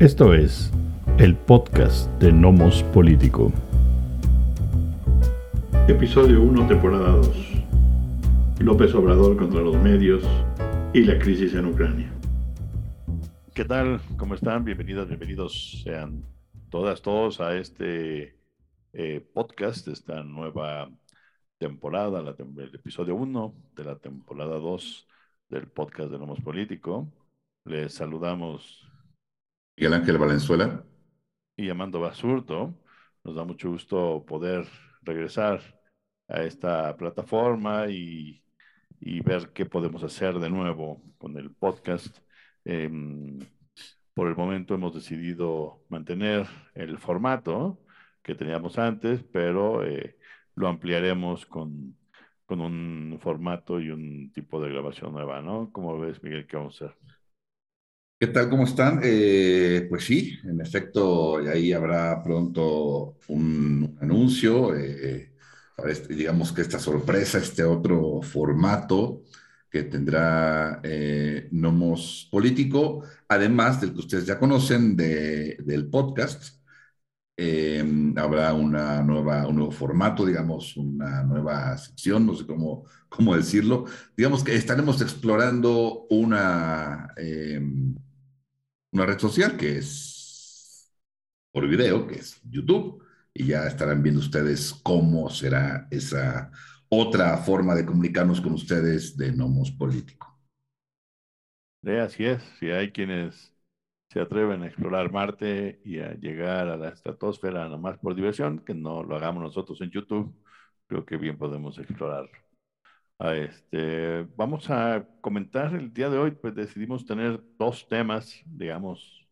Esto es el podcast de Nomos Político. Episodio 1, temporada 2. López Obrador contra los medios y la crisis en Ucrania. ¿Qué tal? ¿Cómo están? Bienvenidas, bienvenidos sean todas, todos a este eh, podcast, esta nueva temporada, el episodio 1 de la temporada 2 del podcast de Nomos Político. Les saludamos Miguel Ángel Valenzuela. Y Amando Basurto. Nos da mucho gusto poder regresar a esta plataforma y, ver qué podemos hacer de nuevo con el podcast. Em, por el momento hemos decidido mantener el formato que teníamos antes, pero eh, lo ampliaremos con, con un formato y un tipo de grabación nueva, ¿no? ¿Cómo ves, Miguel, qué vamos a hacer? ¿Qué tal? ¿Cómo están? Eh, pues sí, en efecto, ahí habrá pronto un, anuncio. Eh, este, digamos que esta sorpresa, este otro formato que tendrá eh, Nomos Político, además del que ustedes ya conocen del podcast. habrá una nueva, un nuevo formato, digamos, una nueva sección, no sé cómo, cómo decirlo. Digamos que estaremos explorando una una red social que es por video, que es YouTube, y ya estarán viendo ustedes cómo será esa otra forma de comunicarnos con ustedes de Nomos Político. Sí, así es, si hay quienes se atreven a explorar Marte y a llegar a la estratosfera nomás por diversión, que no lo hagamos nosotros en YouTube, creo que bien podemos explorar. Este, vamos a comentar el día de hoy, pues decidimos tener dos temas, digamos,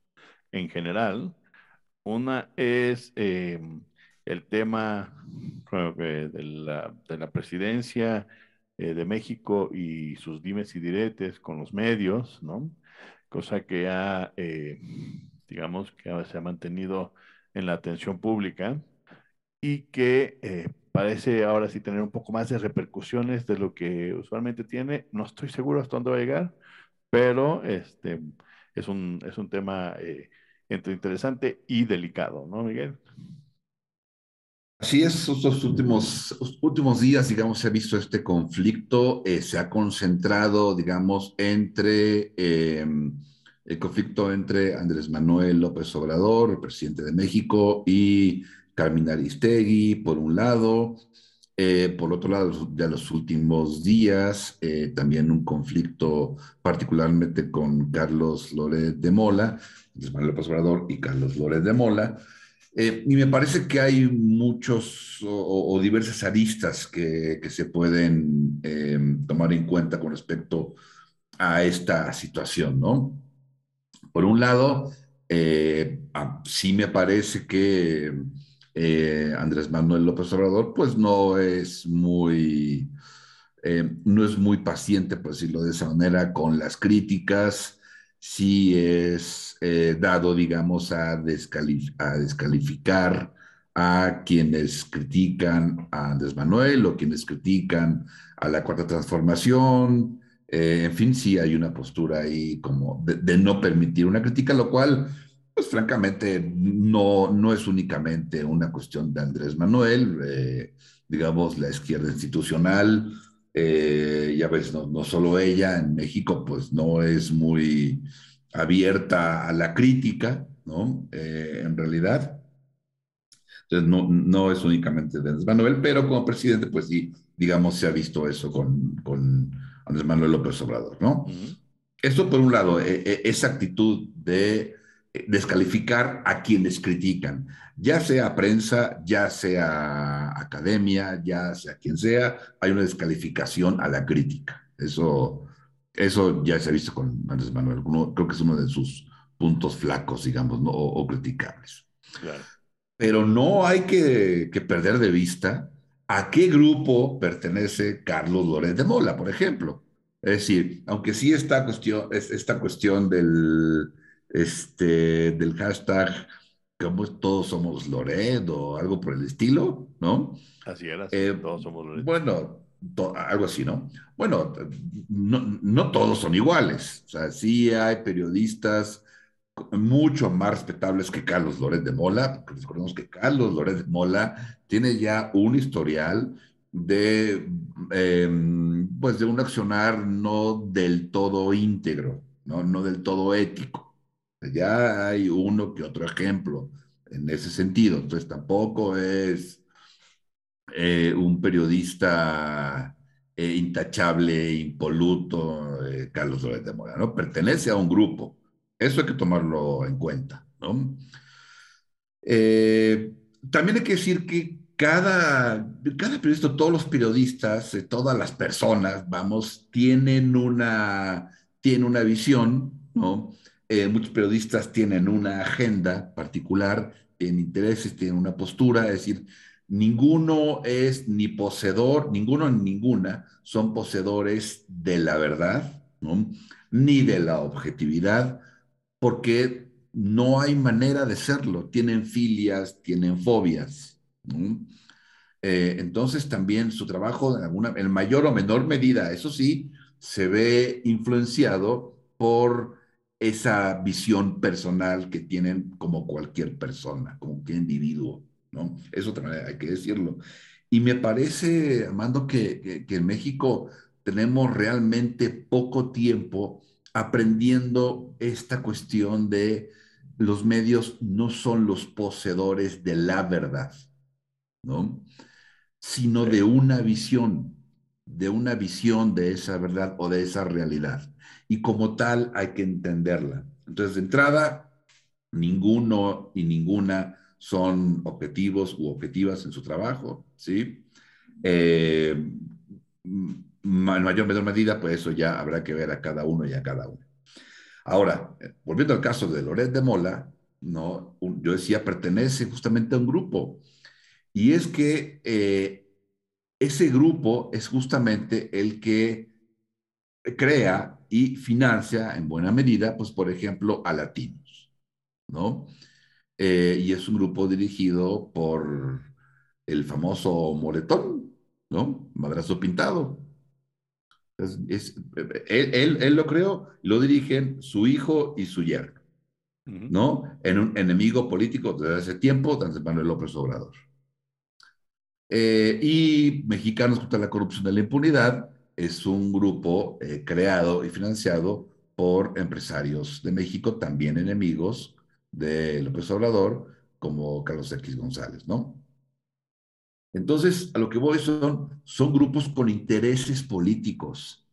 en general. Una es em, el tema de, la, de, la, presidencia eh, de México y sus dimes y diretes con los medios, ¿no? Cosa que ha, eh, digamos, que se ha mantenido en la atención pública y que eh, parece ahora sí tener un poco más de repercusiones de lo que usualmente tiene. No estoy seguro hasta dónde va a llegar, pero este, es, un, es un tema eh, entre interesante y delicado, ¿no, Miguel? Así es, estos últimos, últimos días, digamos, se ha visto este conflicto, eh, se ha concentrado, digamos, entre em, el conflicto entre Andrés Manuel López Obrador, el presidente de México, y Carmen Aristegui, por un lado. Eh, por otro lado, ya los últimos días, eh, también un conflicto particularmente con Carlos Loret de Mola, Manuel López Obrador y Carlos Loret de Mola. Eh, y me parece que hay muchos o, diversas aristas que, que se pueden tomar en cuenta con respecto a esta situación, ¿no? Por un lado, sí me parece que eh, Andrés Manuel López Obrador, pues no es muy, eh, no es muy paciente, por decirlo de esa manera, con las críticas, sí es eh, dado, digamos, a, a, descalificar a quienes critican a Andrés Manuel o quienes critican a la Cuarta Transformación. en fin, sí hay una postura ahí como de no permitir una crítica, lo cual pues francamente no, no es únicamente una cuestión de Andrés Manuel, eh, digamos, la izquierda institucional, eh, ya ves, no, no, solo ella, en México pues no es muy abierta a la crítica, ¿no? Eh, en realidad. Entonces no, no es únicamente de Andrés Manuel, pero como presidente pues sí, digamos, se ha visto eso con, con Andrés Manuel López Obrador, ¿no? Esto por un lado, e, e, esa actitud de descalificar a quienes critican, ya sea prensa, ya sea academia, ya sea quien sea, hay una descalificación a la crítica. Eso, eso ya se ha visto con Andrés Manuel, creo que es uno de sus puntos flacos, digamos, ¿no? o, criticables. Pero no hay que, perder de vista a qué grupo pertenece Carlos Lórez de Mola, por ejemplo. Es decir, aunque sí esta cuestión, esta cuestión del, este, del hashtag como todos somos Lored o algo por el estilo, ¿no? Así era, eh, todos somos Lored. Bueno, algo así, ¿no? Bueno, no, no, todos son iguales. O sea, sí hay periodistas mucho más respetables que Carlos Loret de Mola, porque recordemos que Carlos Loret de Mola tiene ya un historial de, eh, pues de un accionar no del todo íntegro, no, no del todo ético. Ya hay uno que otro ejemplo en ese sentido, entonces tampoco es eh, un periodista eh, intachable, impoluto, eh, Carlos Loret de Mola, ¿no? Pertenece a un grupo eso hay que tomarlo en cuenta, ¿no? También hay que decir que cada, cada periodista, todos los periodistas, todas las personas, vamos, tienen una, tienen una visión, ¿no? Eh, muchos periodistas tienen una agenda particular, tienen intereses, tienen una postura, es decir, ninguno es ni poseedor, ninguno ni ninguna son poseedores de la verdad. Ni de la objetividad, porque no hay manera de serlo. Tienen filias, tienen fobias. Eh, entonces también su trabajo, en, alguna, en mayor o menor medida, eso sí, se ve influenciado por esa visión personal que tienen como cualquier persona, como cualquier individuo, ¿no? Eso también hay que decirlo. Y me parece, Amando, que, que, que en México tenemos realmente poco tiempo aprendiendo esta cuestión de los medios no son los poseedores de la verdad, ¿no? Sino de una visión, de una visión de esa verdad o de esa realidad. Y como tal hay que entenderla. Entonces, de entrada, ninguno y ninguna son objetivos u objetivas en su trabajo, ¿sí? Eh, en mayor o menor medida, pues eso ya habrá que ver a cada uno y a cada uno. Ahora, volviendo al caso de Loret de Mola, ¿no? yo decía, pertenece justamente a un grupo. Y es que eh, ese grupo es justamente el que crea y financia en buena medida, pues por ejemplo, a latinos, ¿no? Eh, y es un grupo dirigido por el famoso Moretón, ¿no? Madrazo Pintado, es, él, él, lo creó, lo dirigen su hijo y su yerno, ¿no? En un enemigo político desde hace tiempo, Andrés Manuel López Obrador. Eh, y Mexicanos contra la Corrupción y la Impunidad es un grupo eh, creado y financiado por empresarios de México, también enemigos de López Obrador, como Carlos X González, ¿no? Entonces, a lo que voy son, son grupos con intereses políticos.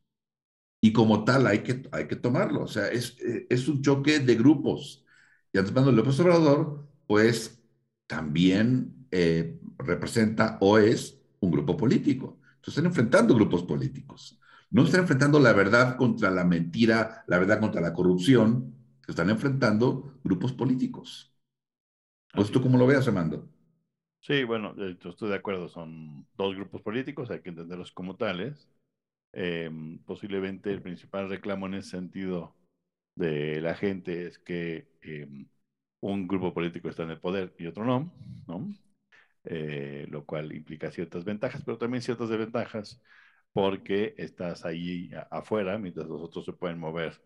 Y como tal hay que, hay que tomarlo. O sea, es, eh, es un choque de grupos. Y Manuel López Obrador, pues también eh, representa o es un grupo político. Entonces están enfrentando grupos políticos. No están enfrentando la verdad contra la mentira, la verdad contra la corrupción. Están enfrentando grupos políticos. Pues tú cómo lo veas, Amando. Sí, bueno, estoy de acuerdo, son dos grupos políticos, hay que entenderlos como tales. Em, posiblemente el principal reclamo en ese sentido de la gente es que em, un grupo político está en el poder y otro no, ¿no? Eh, lo cual implica ciertas ventajas, pero también ciertas desventajas, porque estás ahí afuera, mientras los otros se pueden mover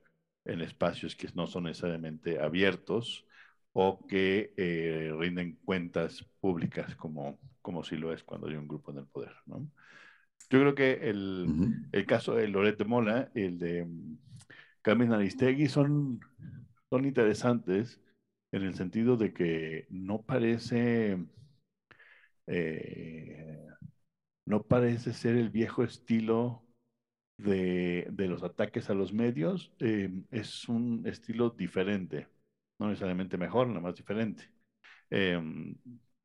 en espacios que no son necesariamente abiertos o que eh, rinden cuentas públicas como, como si lo es cuando hay un grupo en el poder. ¿no? Yo creo que el, el caso de Loret de Mola, el de Carmen Aristegui son, son interesantes en el sentido de que no parece, eh, no parece ser el viejo estilo de, de los ataques a los medios, eh, es un estilo diferente no necesariamente mejor, nada más diferente. Em,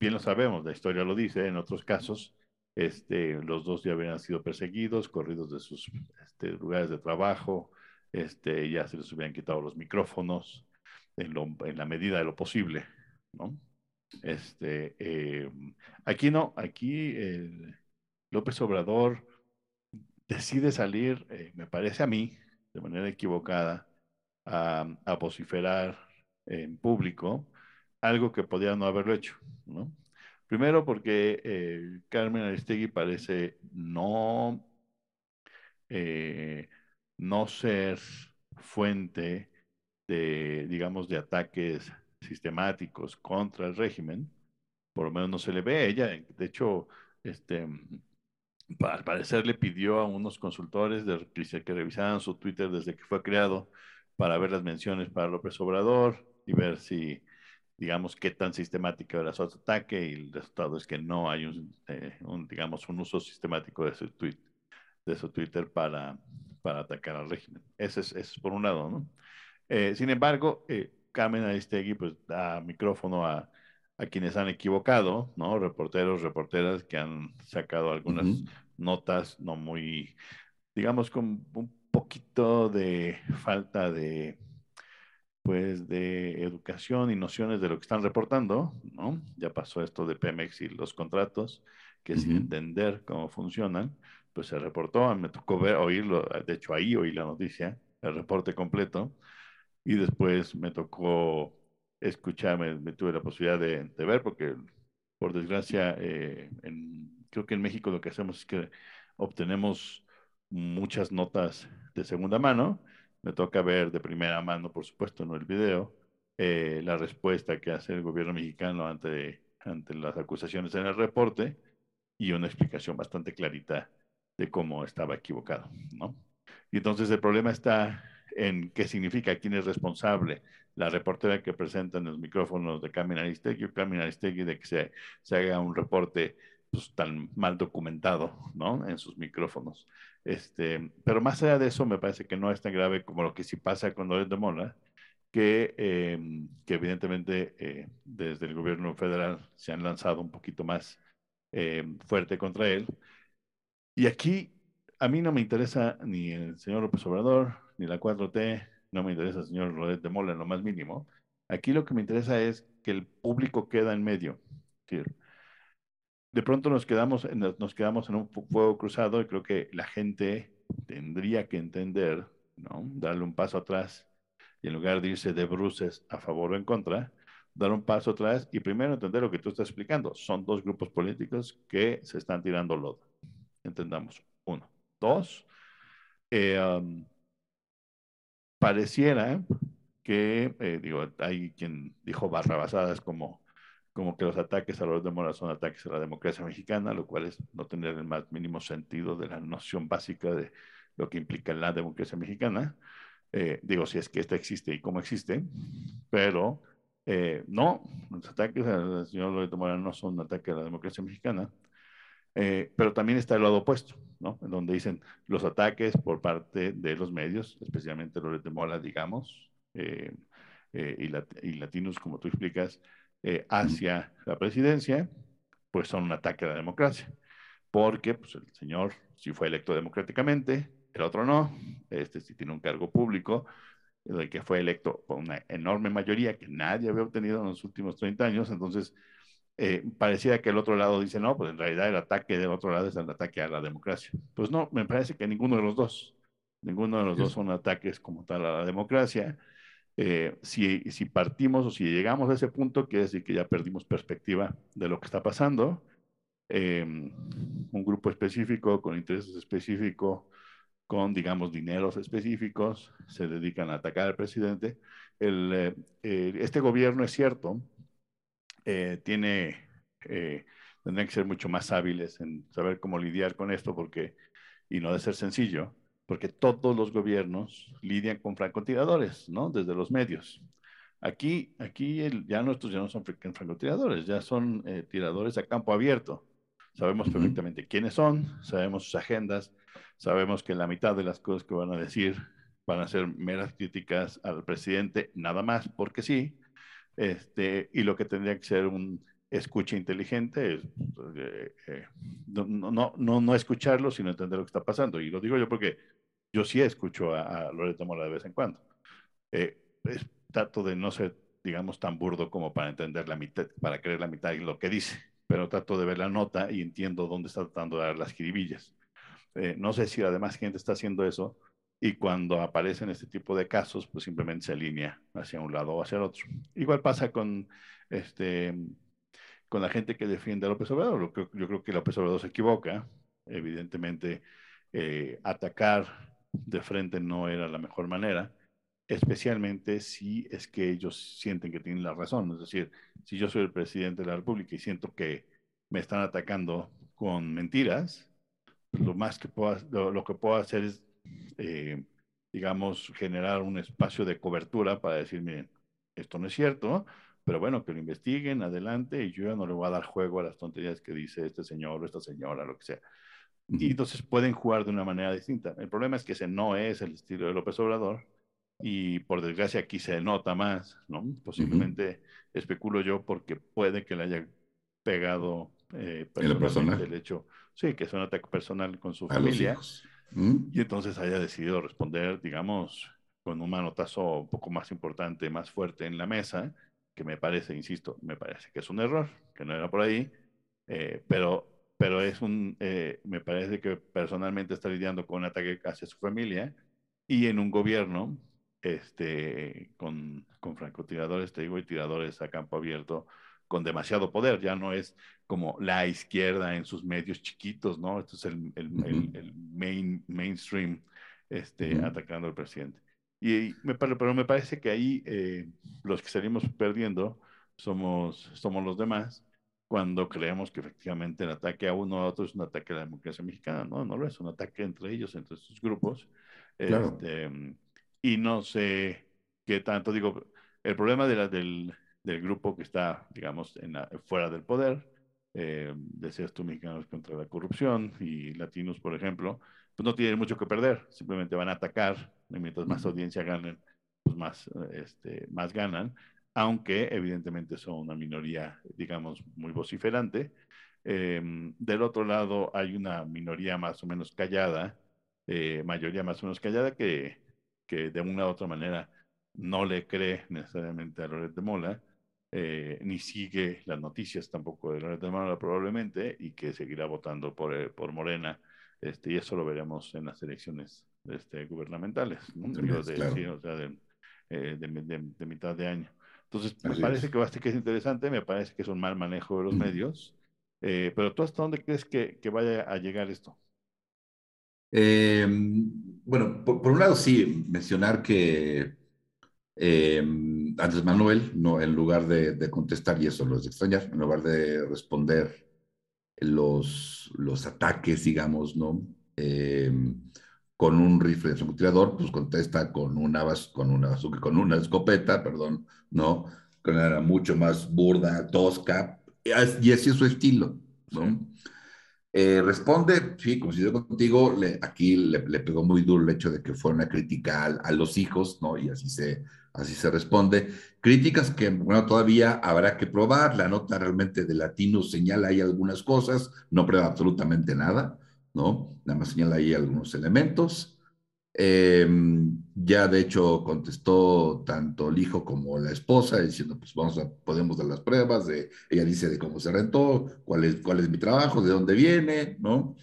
bien lo sabemos, la historia lo dice, en otros casos, este, los dos ya habían sido perseguidos, corridos de sus este, lugares de trabajo, este, ya se les hubieran quitado los micrófonos en, en la medida de lo posible, ¿no? Este, em, aquí no, aquí López Obrador decide salir, eh, me parece a mí, de manera equivocada, a, a vociferar en público, algo que podía no haberlo hecho, ¿no? Primero porque eh, Carmen Aristegui parece no, eh, no ser fuente de, digamos, de ataques sistemáticos contra el régimen, por lo menos no se le ve. Ella, de hecho, este, al parecer le pidió a unos consultores de, que revisaran su Twitter desde que fue creado para ver las menciones para López Obrador y ver si, digamos, qué tan sistemática era su ataque y el resultado es que no hay un, eh, digamos, un uso sistemático de su, tweet, de su Twitter para, para atacar al régimen. Ese es, es por un lado, ¿no? Eh, sin embargo, eh, Carmen Aristegui pues da micrófono a, a, quienes han equivocado, ¿no? Reporteros, reporteras que han sacado algunas uh -huh. notas no muy, digamos, con un poquito de falta de, pues, de educación y nociones de lo que están reportando, ¿no? Ya pasó esto de Pemex y los contratos, que uh -huh. sin entender cómo funcionan, pues se reportó, me tocó ver, oírlo, de hecho ahí oí la noticia, el reporte completo, y después me tocó escucharme, me tuve la posibilidad de, de ver, porque por desgracia, eh, en, creo que en México lo que hacemos es que obtenemos muchas notas de segunda mano, me toca ver de primera mano, por supuesto, no el video, eh, la respuesta que hace el gobierno mexicano ante, ante las acusaciones en el reporte y una explicación bastante clarita de cómo estaba equivocado, ¿no? Y entonces el problema está en qué significa, quién es responsable. La reportera que presenta en los micrófonos de Carmen Aristegui o Carmen Aristegui de que se, haga un reporte pues, tan mal documentado, ¿no? En sus micrófonos. Este, pero más allá de eso, me parece que no es tan grave como lo que sí pasa con Loret de Mola, que, eh, que evidentemente eh, desde el gobierno federal se han lanzado un poquito más eh, fuerte contra él. Y aquí a mí no me interesa ni el señor López Obrador, ni la 4T, no me interesa señor Rodet de Mola en lo más mínimo. Aquí lo que me interesa es que el público queda en medio. De pronto nos quedamos, en, nos quedamos en un fuego cruzado y creo que la gente tendría que entender, ¿no? darle un paso atrás y en lugar de irse de bruces a favor o en contra, dar un paso atrás y primero entender lo que tú estás explicando. Son dos grupos políticos que se están tirando lodo. Entendamos. Uno. Dos, eh, pareciera que, eh, digo, hay quien dijo barrabasadas como, como que los ataques a los de Mora son ataques a la democracia mexicana, lo cual es no tener el más mínimo sentido de la noción básica de lo que implica la democracia mexicana. Eh, digo, si es que esta existe y cómo existe, pero eh, no, los ataques al señor Loreto Mora no son un ataque a la democracia mexicana, eh, pero también está el lado opuesto, ¿no? En donde dicen los ataques por parte de los medios, especialmente los de Mola, digamos, eh, eh, y, lat y, latinos, como tú explicas, eh, hacia la presidencia, pues son un ataque a la democracia. Porque pues, el señor si fue electo democráticamente, el otro no, este sí tiene un cargo público, el que fue electo por una enorme mayoría que nadie había obtenido en los últimos 30 años, entonces eh, parecía que el otro lado dice, no, pues en realidad el ataque del otro lado es el ataque a la democracia. Pues no, me parece que ninguno de los dos, ninguno de los sí. dos son ataques como tal a la democracia. Eh, si, si partimos o si llegamos a ese punto, quiere decir que ya perdimos perspectiva de lo que está pasando. Eh, un grupo específico, con intereses específicos, con, digamos, dineros específicos, se dedican a atacar al presidente. El, eh, este gobierno es cierto, eh, tiene, eh, tendrían que ser mucho más hábiles en saber cómo lidiar con esto, porque, y no de ser sencillo, porque todos los gobiernos lidian con francotiradores, ¿no? Desde los medios. Aquí, aquí el, ya nuestros ya no son francotiradores, ya son eh, tiradores a campo abierto. Sabemos perfectamente quiénes son, sabemos sus agendas, sabemos que la mitad de las cosas que van a decir van a ser meras críticas al presidente, nada más porque sí, este, y lo que tendría que ser un escucha inteligente es eh, eh, no, no, no, no, escucharlo, sino entender lo que está pasando. Y lo digo yo porque yo sí escucho a, a Loreto Mola de vez en cuando. Eh, es, trato de no ser, digamos, tan burdo como para entender la mitad, para creer la mitad de lo que dice, pero trato de ver la nota y entiendo dónde está tratando de dar las jiribillas. Eh, no sé si además gente está haciendo eso, y cuando aparecen este tipo de casos, pues simplemente se alinea hacia un lado o hacia el otro. Igual pasa con, este, con la gente que defiende a López Obrador. Yo, yo creo que López Obrador se equivoca. Evidentemente, eh, atacar de frente no era la mejor manera. especialmente si es que ellos sienten que tienen la razón. Es decir, si yo soy el presidente de la República y siento que me están atacando con mentiras, pues lo más que puedo, lo, que puedo hacer es, eh, digamos, generar un espacio de cobertura para decir, miren, esto no es cierto, pero bueno, que lo investiguen, adelante, y yo ya no le voy a dar juego a las tonterías que dice este señor o esta señora, lo que sea. Y entonces pueden jugar de una manera distinta. El problema es que ese no es el estilo de López Obrador, y por desgracia aquí se nota más, ¿no? Posiblemente especulo yo porque puede que le haya pegado eh, personalmente el hecho, sí, que es un ataque personal con su familia y entonces haya decidido responder, digamos, con un manotazo un poco más importante, más fuerte en la mesa, que me parece, insisto, me parece que es un error, que no era por ahí, eh, pero, pero es un, eh, me parece que personalmente está lidiando con un ataque hacia su familia y en un gobierno este, con, con francotiradores, te digo, y tiradores a campo abierto con demasiado poder, ya no es como la izquierda en sus medios chiquitos, ¿no? Esto es el, el, el, main, mainstream este, atacando al presidente. Y, me, pero me parece que ahí eh, los que salimos perdiendo somos, somos los demás cuando creemos que efectivamente el ataque a uno a otro es un ataque a la democracia mexicana. No, no lo es, un ataque entre ellos, entre sus grupos. Claro. Este, y no sé qué tanto, digo, el problema de la, del, del grupo que está, digamos, en fuera del poder, eh, decías tú, mexicanos contra la corrupción y latinos, por ejemplo, pues no tienen mucho que perder, simplemente van a atacar, y mientras más audiencia ganen, pues más, este, más ganan, aunque evidentemente son una minoría, digamos, muy vociferante. Em, del otro lado hay una minoría más o menos callada, eh, mayoría más o menos callada, que que de una u otra manera no le cree necesariamente a Loret de Mola, eh, ni sigue las noticias tampoco de Loret de Mola probablemente, y que seguirá votando por, eh, por Morena, este, y eso lo veremos en las elecciones este, gubernamentales, ¿no? de, o sea, eh, de, mitad de año. Entonces, me parece que, que es interesante, me parece que es un mal manejo de los medios, pero tú hasta dónde crees que, que vaya a llegar esto? Eh, bueno, por, un lado sí, mencionar que eh, Andrés Manuel, no, en lugar de, contestar, y eso lo es de extrañar, en lugar de responder los, los ataques, digamos, ¿no? Eh, con un rifle de francotirador, pues contesta con una, con una, con una escopeta, perdón, ¿no? Con una mucho más burda, tosca, y así es su estilo, ¿no? Eh, responde, sí, coincido contigo, le, aquí le, pegó muy duro el hecho de que fue una crítica a, los hijos, ¿no? Y así se, así se responde. Críticas que, bueno, todavía habrá que probar. La nota realmente de Latino señala ahí algunas cosas, no prueba absolutamente nada, ¿no? Nada más señala ahí algunos elementos. Em, ya de hecho contestó tanto el hijo como la esposa diciendo, pues vamos a, podemos dar las pruebas, de, ella dice de cómo se rentó, cuál es, cuál es mi trabajo, de dónde viene, ¿no?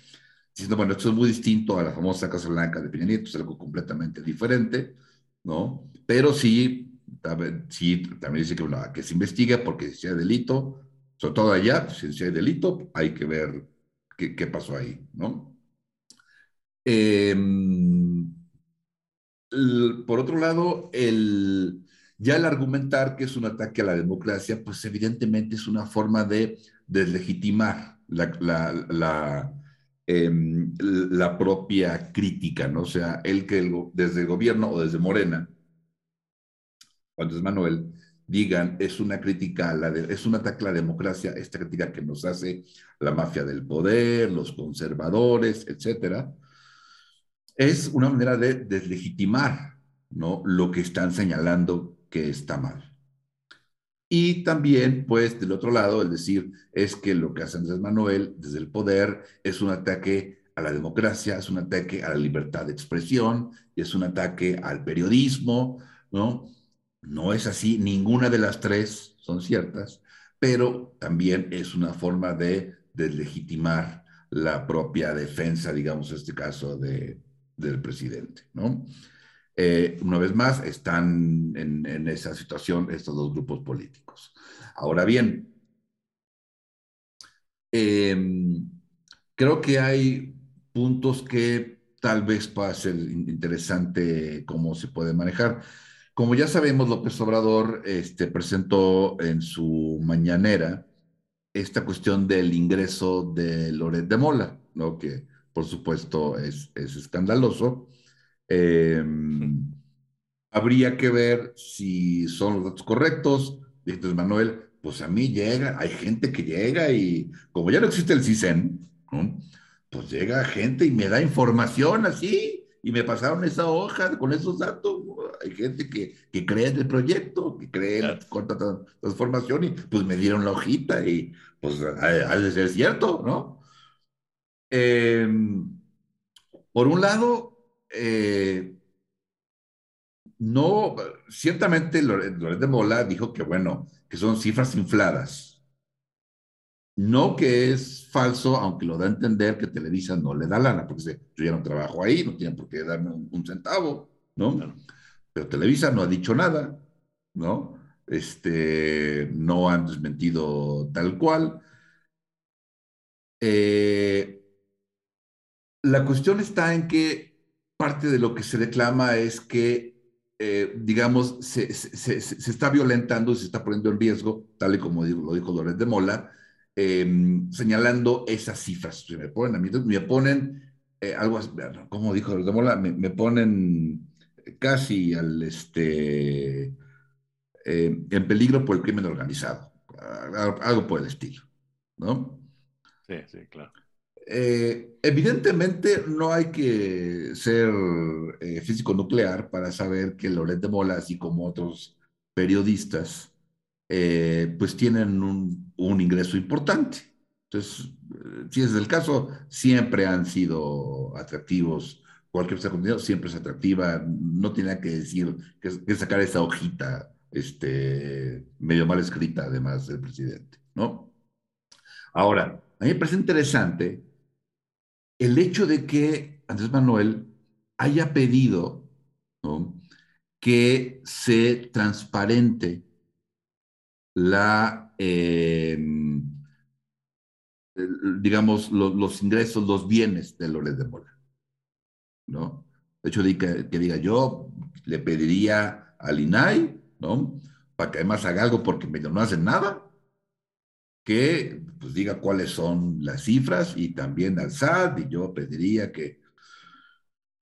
Diciendo, bueno, esto es muy distinto a la famosa Casa Blanca de Peña Nieto, es algo completamente diferente, ¿no? Pero sí, sí también dice que, bueno, que se investigue porque si hay delito, sobre todo allá, si hay delito, hay que ver qué, qué pasó ahí, ¿no? Eh, por otro lado, ya el argumentar que es un ataque a la democracia, pues evidentemente es una forma de deslegitimar la, em, propia crítica, ¿no? O sea, el que desde el gobierno o desde Morena, cuando es Manuel, digan es una crítica, la es un ataque a la democracia, esta crítica que nos hace la mafia del poder, los conservadores, etcétera, es una manera de deslegitimar ¿no? lo que están señalando que está mal. Y también, pues, del otro lado, el decir es que lo que hace Andrés Manuel desde el poder es un ataque a la democracia, es un ataque a la libertad de expresión, es un ataque al periodismo, ¿no? No es así, ninguna de las tres son ciertas, pero también es una forma de deslegitimar la propia defensa, digamos, en este caso, de, del presidente, ¿no? Eh, una vez más, están en, esa situación estos dos grupos políticos. Ahora bien, em, creo que hay puntos que tal vez pueda ser interesante cómo se puede manejar. como ya sabemos, López Obrador este, presentó en su mañanera esta cuestión del ingreso de Loret de Mola, ¿no? que por supuesto es, es escandaloso. Eh, habría que ver si son los datos correctos. Dice Manuel, pues a mí llega, hay gente que llega y como ya no existe el CISEN, ¿no? pues llega gente y me da información así, y me pasaron esa hoja con esos datos. Hay gente que, que cree en el proyecto, que cree en la corta transformación y pues me dieron la hojita y pues ha, de ser cierto, ¿no? Eh, por un lado, eh, no, ciertamente Loret de Mola dijo que, bueno, que son cifras infladas no que es falso, aunque lo da a entender que Televisa no le da lana, porque dice, yo ya no trabajo ahí, no tienen por qué darme un, centavo, ¿no? Pero Televisa no ha dicho nada, ¿no? Este, no han desmentido tal cual. Eh, la cuestión está en que parte de lo que se reclama es que, eh, digamos, se, está violentando se está poniendo en riesgo, tal y como lo dijo Dolores de Mola, Em, señalando esas cifras. me ponen a mí, me ponen eh, algo, como dijo de Mola, me, ponen casi al, este, em, en peligro por el crimen organizado, algo por el estilo, ¿no? Sí, sí, claro. Eh, evidentemente no hay que ser eh, físico nuclear para saber que Loret de Mola, así como otros periodistas, eh, pues tienen un, ingreso importante. Entonces, si es el caso, siempre han sido atractivos. Cualquier contenido siempre es atractiva. No tiene que decir que, sacar esa hojita este, medio mal escrita, además del presidente, ¿no? Ahora, a mí me parece interesante el hecho de que Andrés Manuel haya pedido que se transparente la, eh, digamos, los ingresos, los bienes de Loret de Mola. ¿no? De hecho, que, que diga yo, le pediría al INAI, ¿no? Para que además haga algo porque medio no hacen nada, que pues diga cuáles son las cifras y también al SAT, y yo pediría que...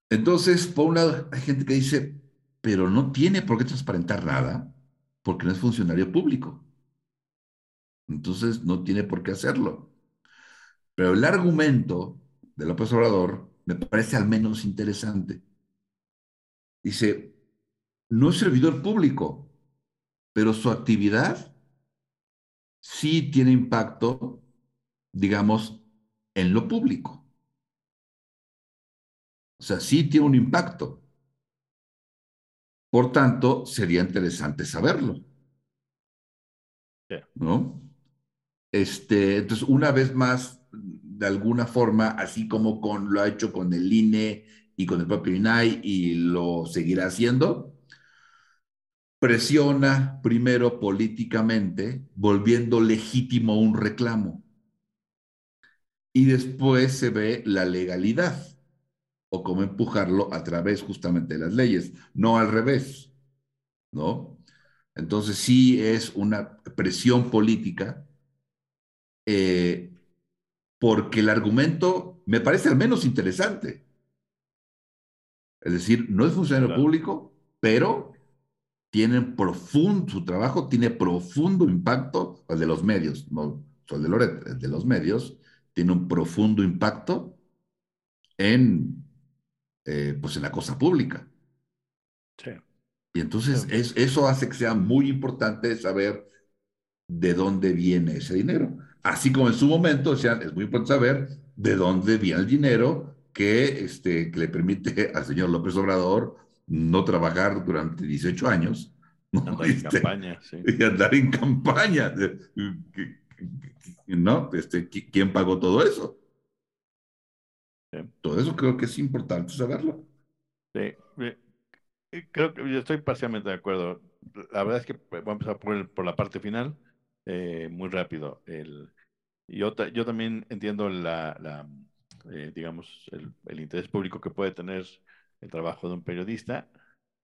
Entonces, por un lado, hay gente que dice, pero no tiene por qué transparentar nada, porque no es funcionario público. Entonces no tiene por qué hacerlo. Pero el argumento de López Obrador me parece al menos interesante. Dice, no es servidor público, pero su actividad sí tiene impacto, digamos, en lo público. O sea, sí tiene un impacto. Por tanto, sería interesante saberlo. ¿No? Este, entonces, una vez más, de alguna forma, así como con, lo ha hecho con el INE y con el propio INAI y lo seguirá haciendo, presiona primero políticamente, volviendo legítimo un reclamo. Y después se ve la legalidad o cómo empujarlo a través justamente de las leyes, no al revés, ¿no? Entonces sí es una presión política eh, porque el argumento me parece al menos interesante. Es decir, no es funcionario público, pero tienen profundo, su trabajo tiene profundo impacto, el de los medios, no el de Loret, el de los medios, tiene un profundo impacto en, eh, pues en la cosa pública. Sí. Y entonces es, eso hace que sea muy importante saber de dónde viene ese dinero. Así como en su momento, o sea, es muy importante saber de dónde viene el dinero que, este, que le permite al señor López Obrador no trabajar durante 18 años. Andar en este, campaña, sí. Y andar en campaña. ¿No? Este, ¿Quién pagó todo eso? Todo eso creo que es importante saberlo. Sí, creo que yo estoy parcialmente de acuerdo. La verdad es que voy a empezar por, por la parte final. Eh, muy rápido. El, yo, yo también entiendo la, la eh, digamos, el, el, interés público que puede tener el trabajo de un periodista.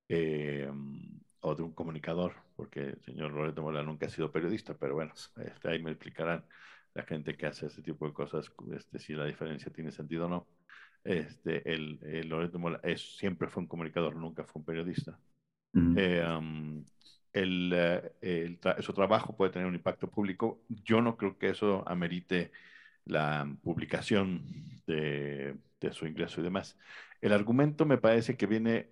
Eh, o de un comunicador, porque el señor Loreto Mola nunca ha sido periodista, pero bueno, este, ahí me explicarán la gente que hace ese tipo de cosas, este, si la diferencia tiene sentido o no. Este, el, el Loreto Mola es, siempre fue un comunicador, nunca fue un periodista. eh, um, el, eh, el tra su trabajo puede tener un impacto público. Yo no creo que eso amerite la publicación de, de su ingreso y demás. El argumento me parece que viene,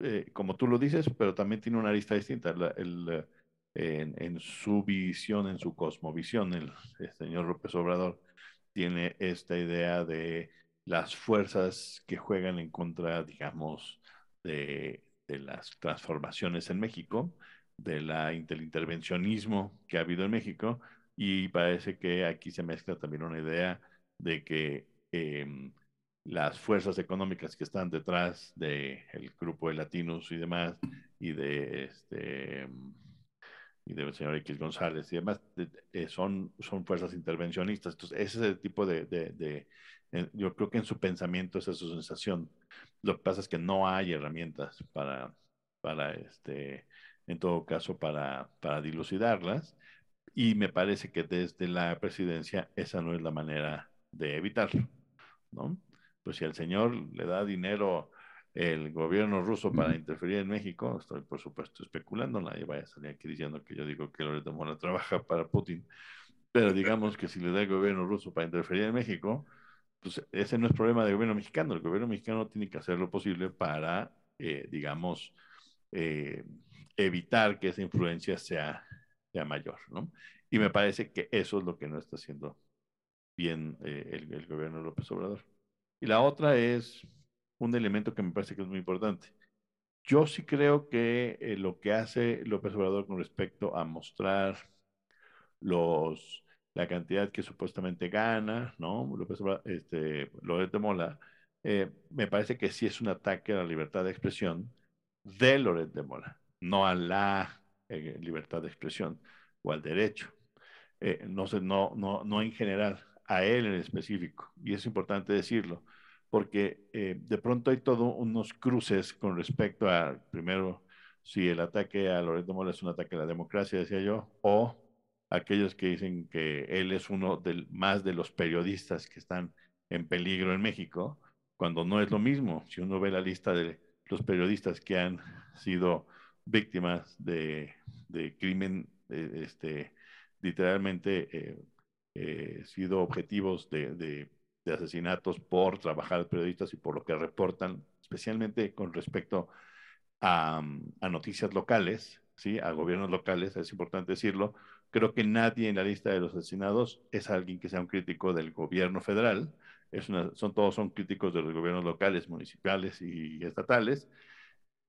eh, como tú lo dices, pero también tiene una lista distinta. La, el, eh, en, en, su visión, en su cosmovisión, el, el, señor López Obrador tiene esta idea de las fuerzas que juegan en contra, digamos, de, de las transformaciones en México, de la, del intervencionismo que ha habido en México, y parece que aquí se mezcla también una idea de que eh, las fuerzas económicas que están detrás del de grupo de latinos y demás, y de este y del señor X González y demás, eh, son, son fuerzas intervencionistas. Entonces, ese es el tipo de, yo creo que en su pensamiento esa es su sensación. Lo que pasa es que no hay herramientas para, para este, en todo caso, para, para dilucidarlas. Y me parece que desde la presidencia esa no es la manera de evitarlo, ¿no? Pues si al señor le da dinero el gobierno ruso para interferir en México, estoy por supuesto especulando, nadie vaya a salir aquí diciendo que yo digo que Loreto Mola trabaja para Putin, pero digamos que si le da el gobierno ruso para interferir en México, pues ese no es problema del gobierno mexicano, el gobierno mexicano tiene que hacer lo posible para, eh, digamos, eh, evitar que esa influencia sea, sea mayor, ¿no? Y me parece que eso es lo que no está haciendo bien eh, el, el, gobierno de López Obrador. Y la otra es un elemento que me parece que es muy importante. Yo sí creo que eh, lo que hace López Obrador con respecto a mostrar los, la cantidad que supuestamente gana, ¿no? López Obrador, este, Loret Mola, eh, me parece que sí es un ataque a la libertad de expresión de Loret de Mola no a la eh, libertad de expresión o al derecho. Eh, no, sé, no, no en general, a él en específico. Y es importante decirlo, porque eh, de pronto hay todos unos cruces con respecto a, primero, si el ataque a Loreto Mola es un ataque a la democracia, decía yo, o aquellos que dicen que él es uno del, más de los periodistas que están en peligro en México, cuando no es lo mismo. Si uno ve la lista de los periodistas que han sido víctimas de, crimen, eh, este, literalmente eh, eh, sido objetivos de, de, de, asesinatos por trabajar periodistas y por lo que reportan, especialmente con respecto a, a noticias locales, ¿sí? a gobiernos locales, es importante decirlo. Creo que nadie en la lista de los asesinados es alguien que sea un crítico del gobierno federal. Es una, son, todos son críticos de los gobiernos locales, municipales y estatales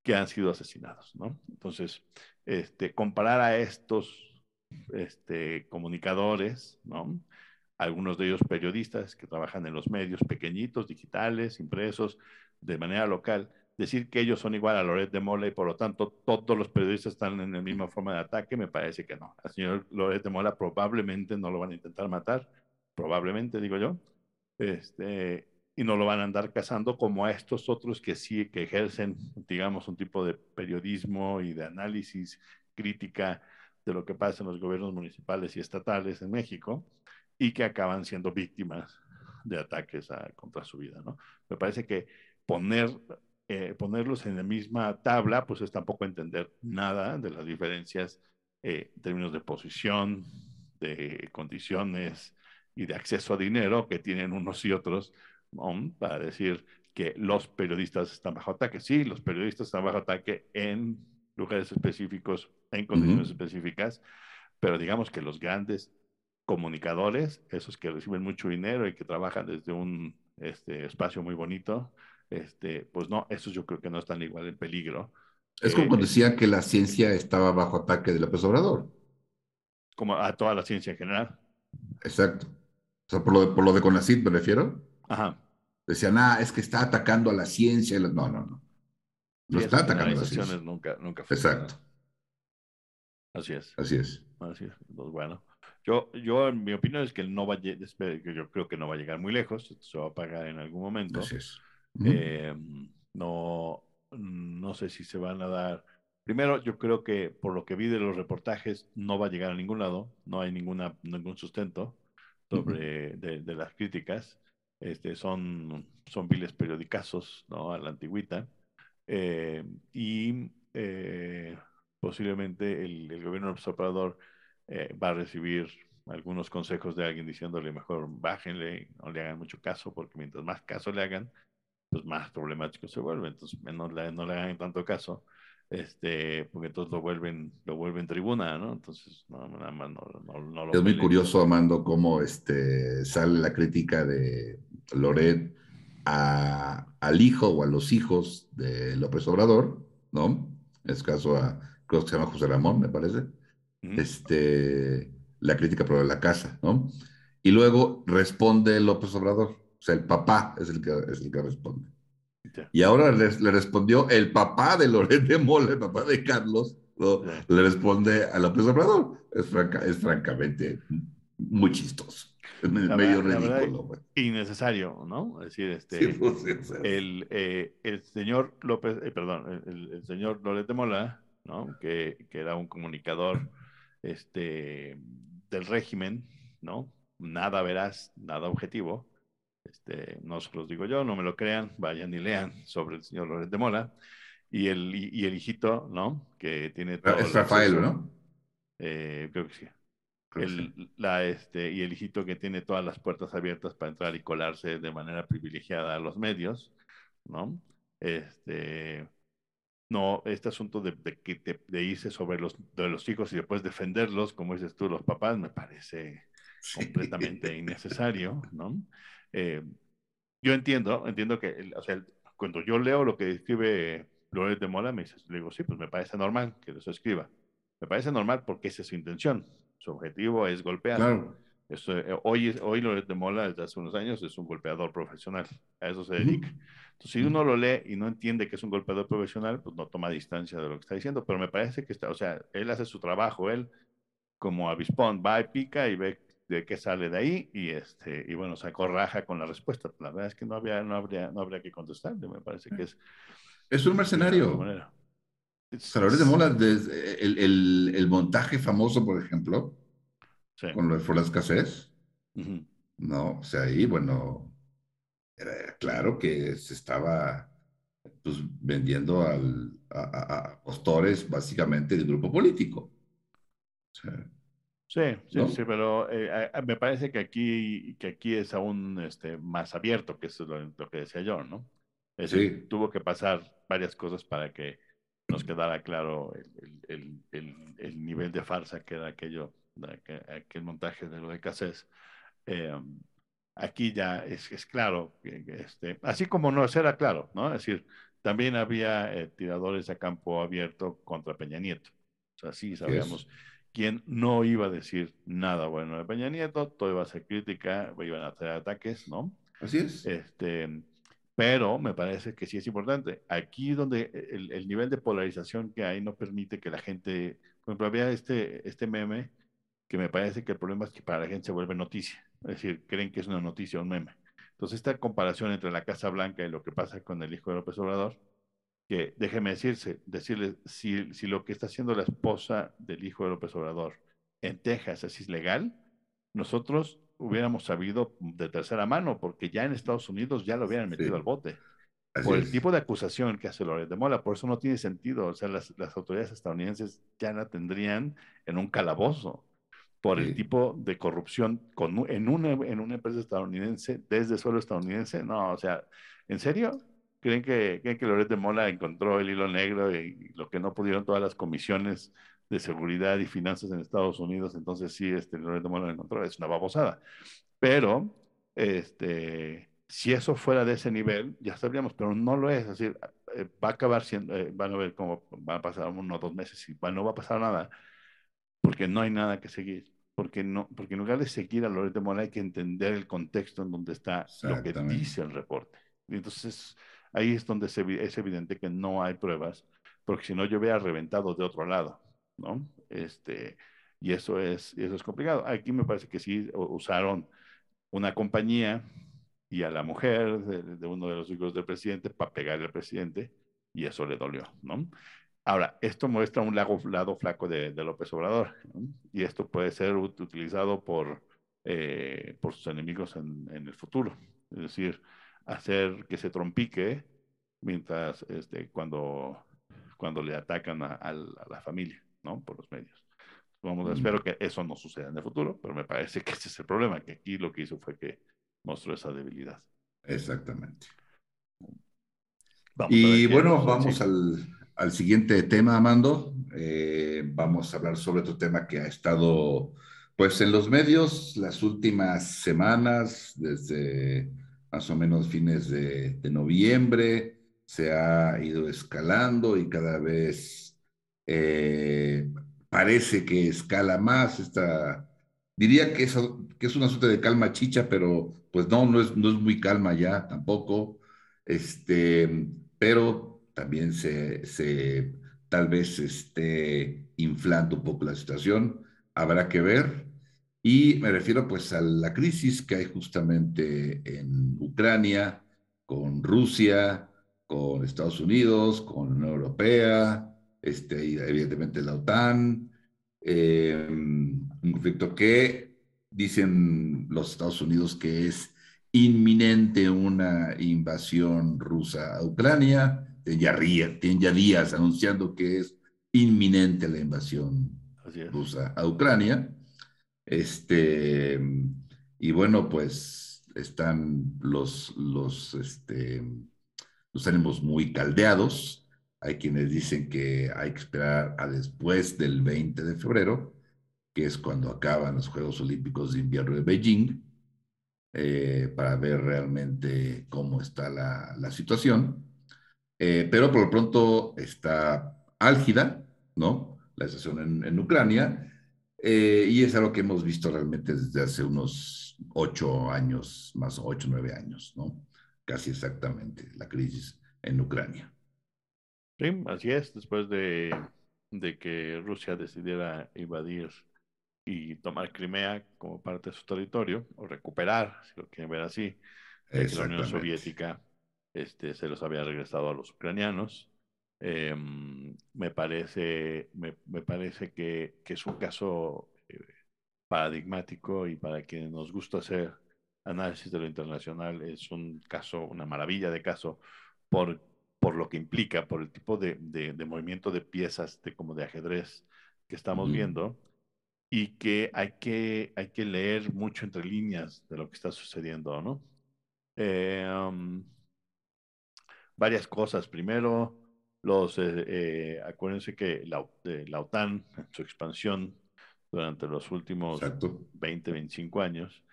que han sido asesinados, ¿no? Entonces, este, comparar a estos este, comunicadores, ¿no? Algunos de ellos periodistas que trabajan en los medios pequeñitos, digitales, impresos, de manera local, decir que ellos son igual a Loret de Mola y por lo tanto todos los periodistas están en la misma forma de ataque, me parece que no. Al señor Loret de Mola probablemente no lo van a intentar matar, probablemente digo yo, este, y no lo van a andar cazando como a estos otros que sí, que ejercen, digamos, un tipo de periodismo y de análisis, crítica de lo que pasa en los gobiernos municipales y estatales en México y que acaban siendo víctimas de ataques contra su vida, ¿no? Me parece que poner, eh, ponerlos en la misma tabla, pues es tampoco entender nada de las diferencias eh, en términos de posición, de condiciones y de acceso a dinero que tienen unos y otros para decir que los periodistas están bajo ataque. Sí, los periodistas están bajo ataque en lugares específicos, en condiciones uh -huh. específicas, pero digamos que los grandes comunicadores, esos que reciben mucho dinero y que trabajan desde un este, espacio muy bonito, este, pues no, esos yo creo que no están igual en peligro. Es como cuando decía que la ciencia estaba bajo ataque de López Obrador. Como a toda la ciencia en general. Exacto. O sea, por lo de, por lo de CONACYT me refiero. Ajá. Decían, ah, es que está atacando a la ciencia. No, no, no. No está atacando a la ciencia. Nunca, nunca Exacto. Así es. Así es. Así es. Pues bueno. Yo, yo, en mi opinión, es que no va a, yo creo que no va a llegar muy lejos, se va a pagar en algún momento. Así es. Uh -huh. eh, no, no sé si se van a dar Primero, yo creo que por lo que vi de los reportajes, no va a llegar a ningún lado, no hay ninguna, ningún sustento sobre de, de las críticas. Este, son, son viles periodicazos, ¿no? A la antigüita. Eh, y eh, posiblemente el, el gobierno observador eh, va a recibir algunos consejos de alguien diciéndole mejor bájenle, no le hagan mucho caso, porque mientras más caso le hagan, pues más problemático se vuelve. Entonces, menos le, no le hagan tanto caso este, porque entonces lo vuelven, lo vuelven tribuna, ¿no? Entonces, no, nada más no, no, no lo Es muy curioso, Amando, cómo este, sale la crítica de Loret a, al hijo o a los hijos de López Obrador, ¿no? En este caso a, creo que se llama José Ramón, me parece. Este, la crítica por la casa, ¿no? Y luego responde López Obrador, o sea, el papá es el que, es el que responde. Y ahora le, le respondió el papá de Loret de Mola, el papá de Carlos, le responde a López Obrador. Es, franca, es francamente muy chistoso. La medio verdad- verdad- ridículo. güey. Innecesario, ¿no? Es decir, este, Sí, pues, sí, sea, el, eh, el señor López, eh, perdón, el, el señor Loret de Mola, ¿no? Que, que era un comunicador este, del régimen, ¿no? Nada veraz, nada objetivo. Este, no se los digo yo, no me lo crean, vayan y lean sobre el señor Loret de Mola. Y el, y, y el hijito, ¿no? Que tiene todo es el Rafael, acceso, ¿no? eh, sí. Creo que sí. El, la, este, y el hijito que tiene todas las puertas abiertas para entrar y colarse de manera privilegiada a los medios, ¿no? Este, no, este asunto de, de, que te- de irse sobre los, de los hijos y después defenderlos, como dices tú, los papás, me parece Sí. completamente innecesario, ¿no? Eh, yo entiendo, entiendo que, o sea, cuando yo leo lo que escribe Loret de Mola, me dices, le digo, sí, pues me parece normal que eso escriba. Me parece normal porque esa es su intención. Su objetivo es golpear. Claro. Eh, hoy, hoy Loret de Mola, desde hace unos años, es un golpeador profesional. A eso se dedica. Entonces, si uno lo lee y no entiende que es un golpeador profesional, pues no toma distancia de lo que está diciendo. Pero me parece que está, o sea, él hace su trabajo, él como avispón va y pica y ve de qué sale de ahí y este y bueno sacó raja con la respuesta la verdad es que no había no habría no habría que contestarle me parece que es Es un mercenario. Loret de Mola, desde el, el, el montaje famoso, por ejemplo, Sí. con lo de la escasez. ¿no? O sea, ahí, bueno, era claro que se estaba pues, vendiendo al, a, a- postores básicamente del grupo político. O sea, Sí, sí, ¿No? sí, pero eh, a- me parece que aquí, que aquí es aún este, más abierto, que eso es lo, lo que decía yo, ¿no? Es decir, Sí. tuvo que pasar varias cosas para que nos quedara claro el, el- el- el- el nivel de farsa que era aquello, aquel, montaje de lo de Cassés. Eh, aquí ya es, es claro, este, así como no era claro, ¿no? Es decir, también había eh, tiradores a campo abierto contra Peña Nieto. O sea, sí sabíamos quién no iba a decir nada bueno de Peña Nieto, todo iba a ser crítica, iban a hacer ataques, ¿no? así es. Este, pero me parece que sí es importante. Aquí donde el, el nivel de polarización que hay no permite que la gente, por ejemplo, había este, este meme que me parece que el problema es que para la gente se vuelve noticia, es decir, creen que es una noticia un meme. Entonces, esta comparación entre la Casa Blanca y lo que pasa con el hijo de López Obrador, que déjeme decirse, decirles, si, si lo que está haciendo la esposa del hijo de López Obrador en Texas es ilegal, nosotros hubiéramos sabido de tercera mano, porque ya en Estados Unidos ya lo hubieran metido Sí. al bote Así por el es. tipo de acusación que hace Loret de Mola. Por eso no tiene sentido. O sea, las, las autoridades estadounidenses ya la tendrían en un calabozo por el tipo de corrupción con, en, una, en una empresa estadounidense, desde suelo estadounidense. No, o sea, ¿en serio? ¿Creen que, creen que Loret de Mola encontró el hilo negro y, lo que no pudieron todas las comisiones de seguridad y finanzas en Estados Unidos? Entonces sí, este, Loret de Mola lo encontró. Es una babosada. Pero, este, si eso fuera de ese nivel, ya sabríamos, pero no lo es. Es decir, eh, va a acabar siendo, eh, van a ver cómo van a pasar uno o dos meses y va- no va a pasar nada, porque no hay nada que seguir. Porque, no, porque en lugar de seguir a Loret de Mola hay que entender el contexto en donde está lo que dice el reporte. Y entonces ahí es donde se es evidente que no hay pruebas, porque si no yo hubiera reventado de otro lado, ¿no? Este, y eso es, eso es complicado. Aquí me parece que sí usaron una compañía y a la mujer de, uno de los hijos del presidente para pegarle al presidente y eso le dolió, ¿no? Ahora, esto muestra un lado, lado flaco de, López Obrador, y esto puede ser utilizado por, eh, por sus enemigos en, en, el futuro. Es decir, hacer que se trompique mientras este, cuando, cuando le atacan a la familia, ¿no? Por los medios. Vamos, mm. espero que eso no suceda en el futuro, pero me parece que ese es el problema, que aquí lo que hizo fue que mostró esa debilidad. Exactamente. Vamos y bueno, vamos al, al, siguiente tema, Amando. Eh, vamos a hablar sobre otro tema que ha estado pues en los medios las últimas semanas, desde más o menos fines de, de noviembre, se ha ido escalando y cada vez eh, parece que escala más. Esta, diría que es, que es un asunto de calma chicha, pero pues no, no es, no es muy calma ya tampoco. Este, pero también se, se tal vez esté inflando un poco la situación. Habrá que ver. Y me refiero pues a la crisis que hay justamente en Ucrania, con Rusia, con Estados Unidos, con la Unión Europea, este, y evidentemente la OTAN, eh, un conflicto que dicen los Estados Unidos que es inminente una invasión rusa a Ucrania, tienen ya, días anunciando que es inminente la invasión rusa a Ucrania. Este, y bueno, pues están los, los, este, los ánimos muy caldeados. Hay quienes dicen que hay que esperar a después del 20 de febrero, que es cuando acaban los Juegos Olímpicos de Invierno de Beijing, eh, para ver realmente cómo está la, la situación. Eh, pero por lo pronto está álgida, ¿no? La situación en, en Ucrania eh, y es algo que hemos visto realmente desde hace unos ocho años, más ocho, nueve años, ¿no? Casi exactamente, la crisis en Ucrania. Sí, así es, después de, de que Rusia decidiera invadir y tomar Crimea como parte de su territorio, o recuperar, si lo quieren ver así, que la Unión Soviética este, se los había regresado a los ucranianos. Eh, me parece, me, me parece que, que, es un caso eh, paradigmático y para quienes nos gusta hacer análisis de lo internacional es un caso, una maravilla de caso por, por lo que implica, por el tipo de, de, de movimiento de piezas de, como de ajedrez que estamos viendo y que hay, que hay que leer mucho entre líneas de lo que está sucediendo, ¿no? Eh, um, varias cosas. Primero, los, eh, eh, acuérdense que la, eh, la, OTAN, en su expansión durante los últimos Exacto. 20, 25 años,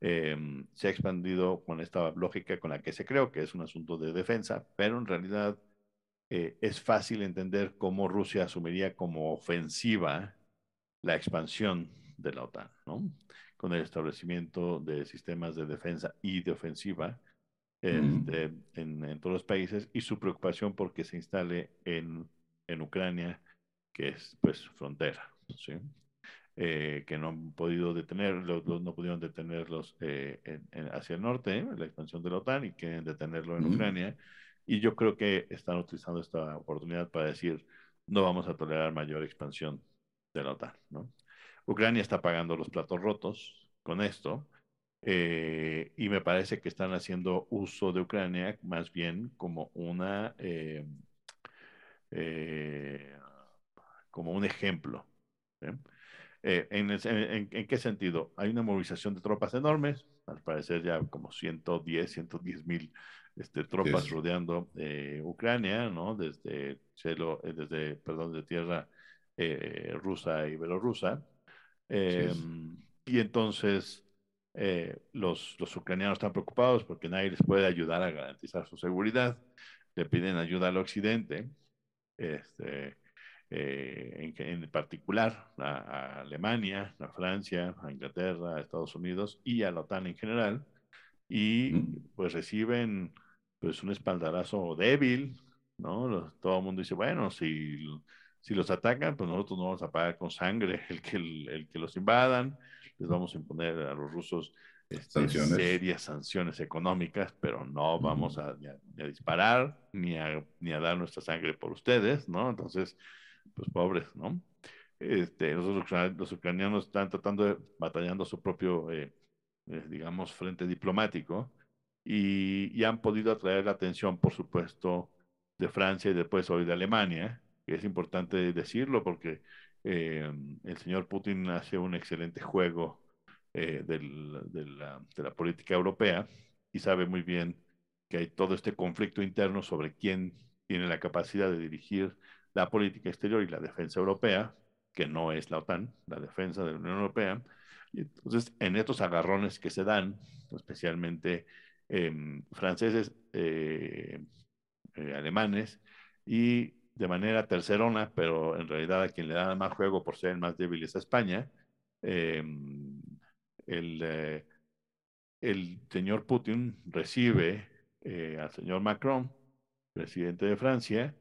eh, se ha expandido con esta lógica con la que se creó, que es un asunto de defensa, pero en realidad eh, es fácil entender cómo Rusia asumiría como ofensiva la expansión de la OTAN, ¿no? Con el establecimiento de sistemas de defensa y de ofensiva este, mm. en, en, todos los países y su preocupación porque se instale en, en Ucrania, que es pues frontera, ¿sí? Eh, que no han podido detener, los, los no pudieron detenerlos eh, en, en, hacia el norte, ¿eh? la expansión de la OTAN, y quieren detenerlo en mm. Ucrania. Y yo creo que están utilizando esta oportunidad para decir, no vamos a tolerar mayor expansión de la OTAN, ¿no? Ucrania está pagando los platos rotos con esto, eh, y me parece que están haciendo uso de Ucrania más bien como una eh, eh, como un ejemplo. ¿Eh? En, el, en, en, qué sentido? Hay una movilización de tropas enormes, al parecer ya como 110, 110 mil este, tropas rodeando Ucrania, ¿no? Desde cielo, desde, perdón, de tierra rusa y belorrusa. Sí. Y entonces eh, los, los ucranianos están preocupados porque nadie les puede ayudar a garantizar su seguridad. Le piden ayuda al occidente, este, eh, en, en, particular a, a, Alemania, a Francia, a Inglaterra, a Estados Unidos y a la OTAN en general. Y pues reciben pues un espaldarazo débil, ¿no? Todo el mundo dice, bueno, si, si los atacan, pues nosotros no vamos a pagar con sangre el que, el, el que los invadan les vamos a imponer a los rusos este, serias sanciones económicas, pero no vamos a, a, disparar ni a, ni a dar nuestra sangre por ustedes, ¿no? Entonces, pues pobres, ¿no? Este, los, ucranianos están tratando de, batallando su propio, eh, eh, digamos, frente diplomático y, y, han podido atraer la atención, por supuesto, de Francia y después hoy de Alemania, que es importante decirlo porque eh, el señor Putin hace un excelente juego eh, del, de, la, de, la, política europea y sabe muy bien que hay todo este conflicto interno sobre quién tiene la capacidad de dirigir la política exterior y la defensa europea, que no es la OTAN, la defensa de la Unión Europea. Y entonces, en estos agarrones que se dan, especialmente eh, franceses, eh, eh, alemanes, y de manera tercerona, pero en realidad a quien le da más juego por ser más débiles a España, eh, el, eh, el señor Putin recibe al señor Macron, presidente de Francia,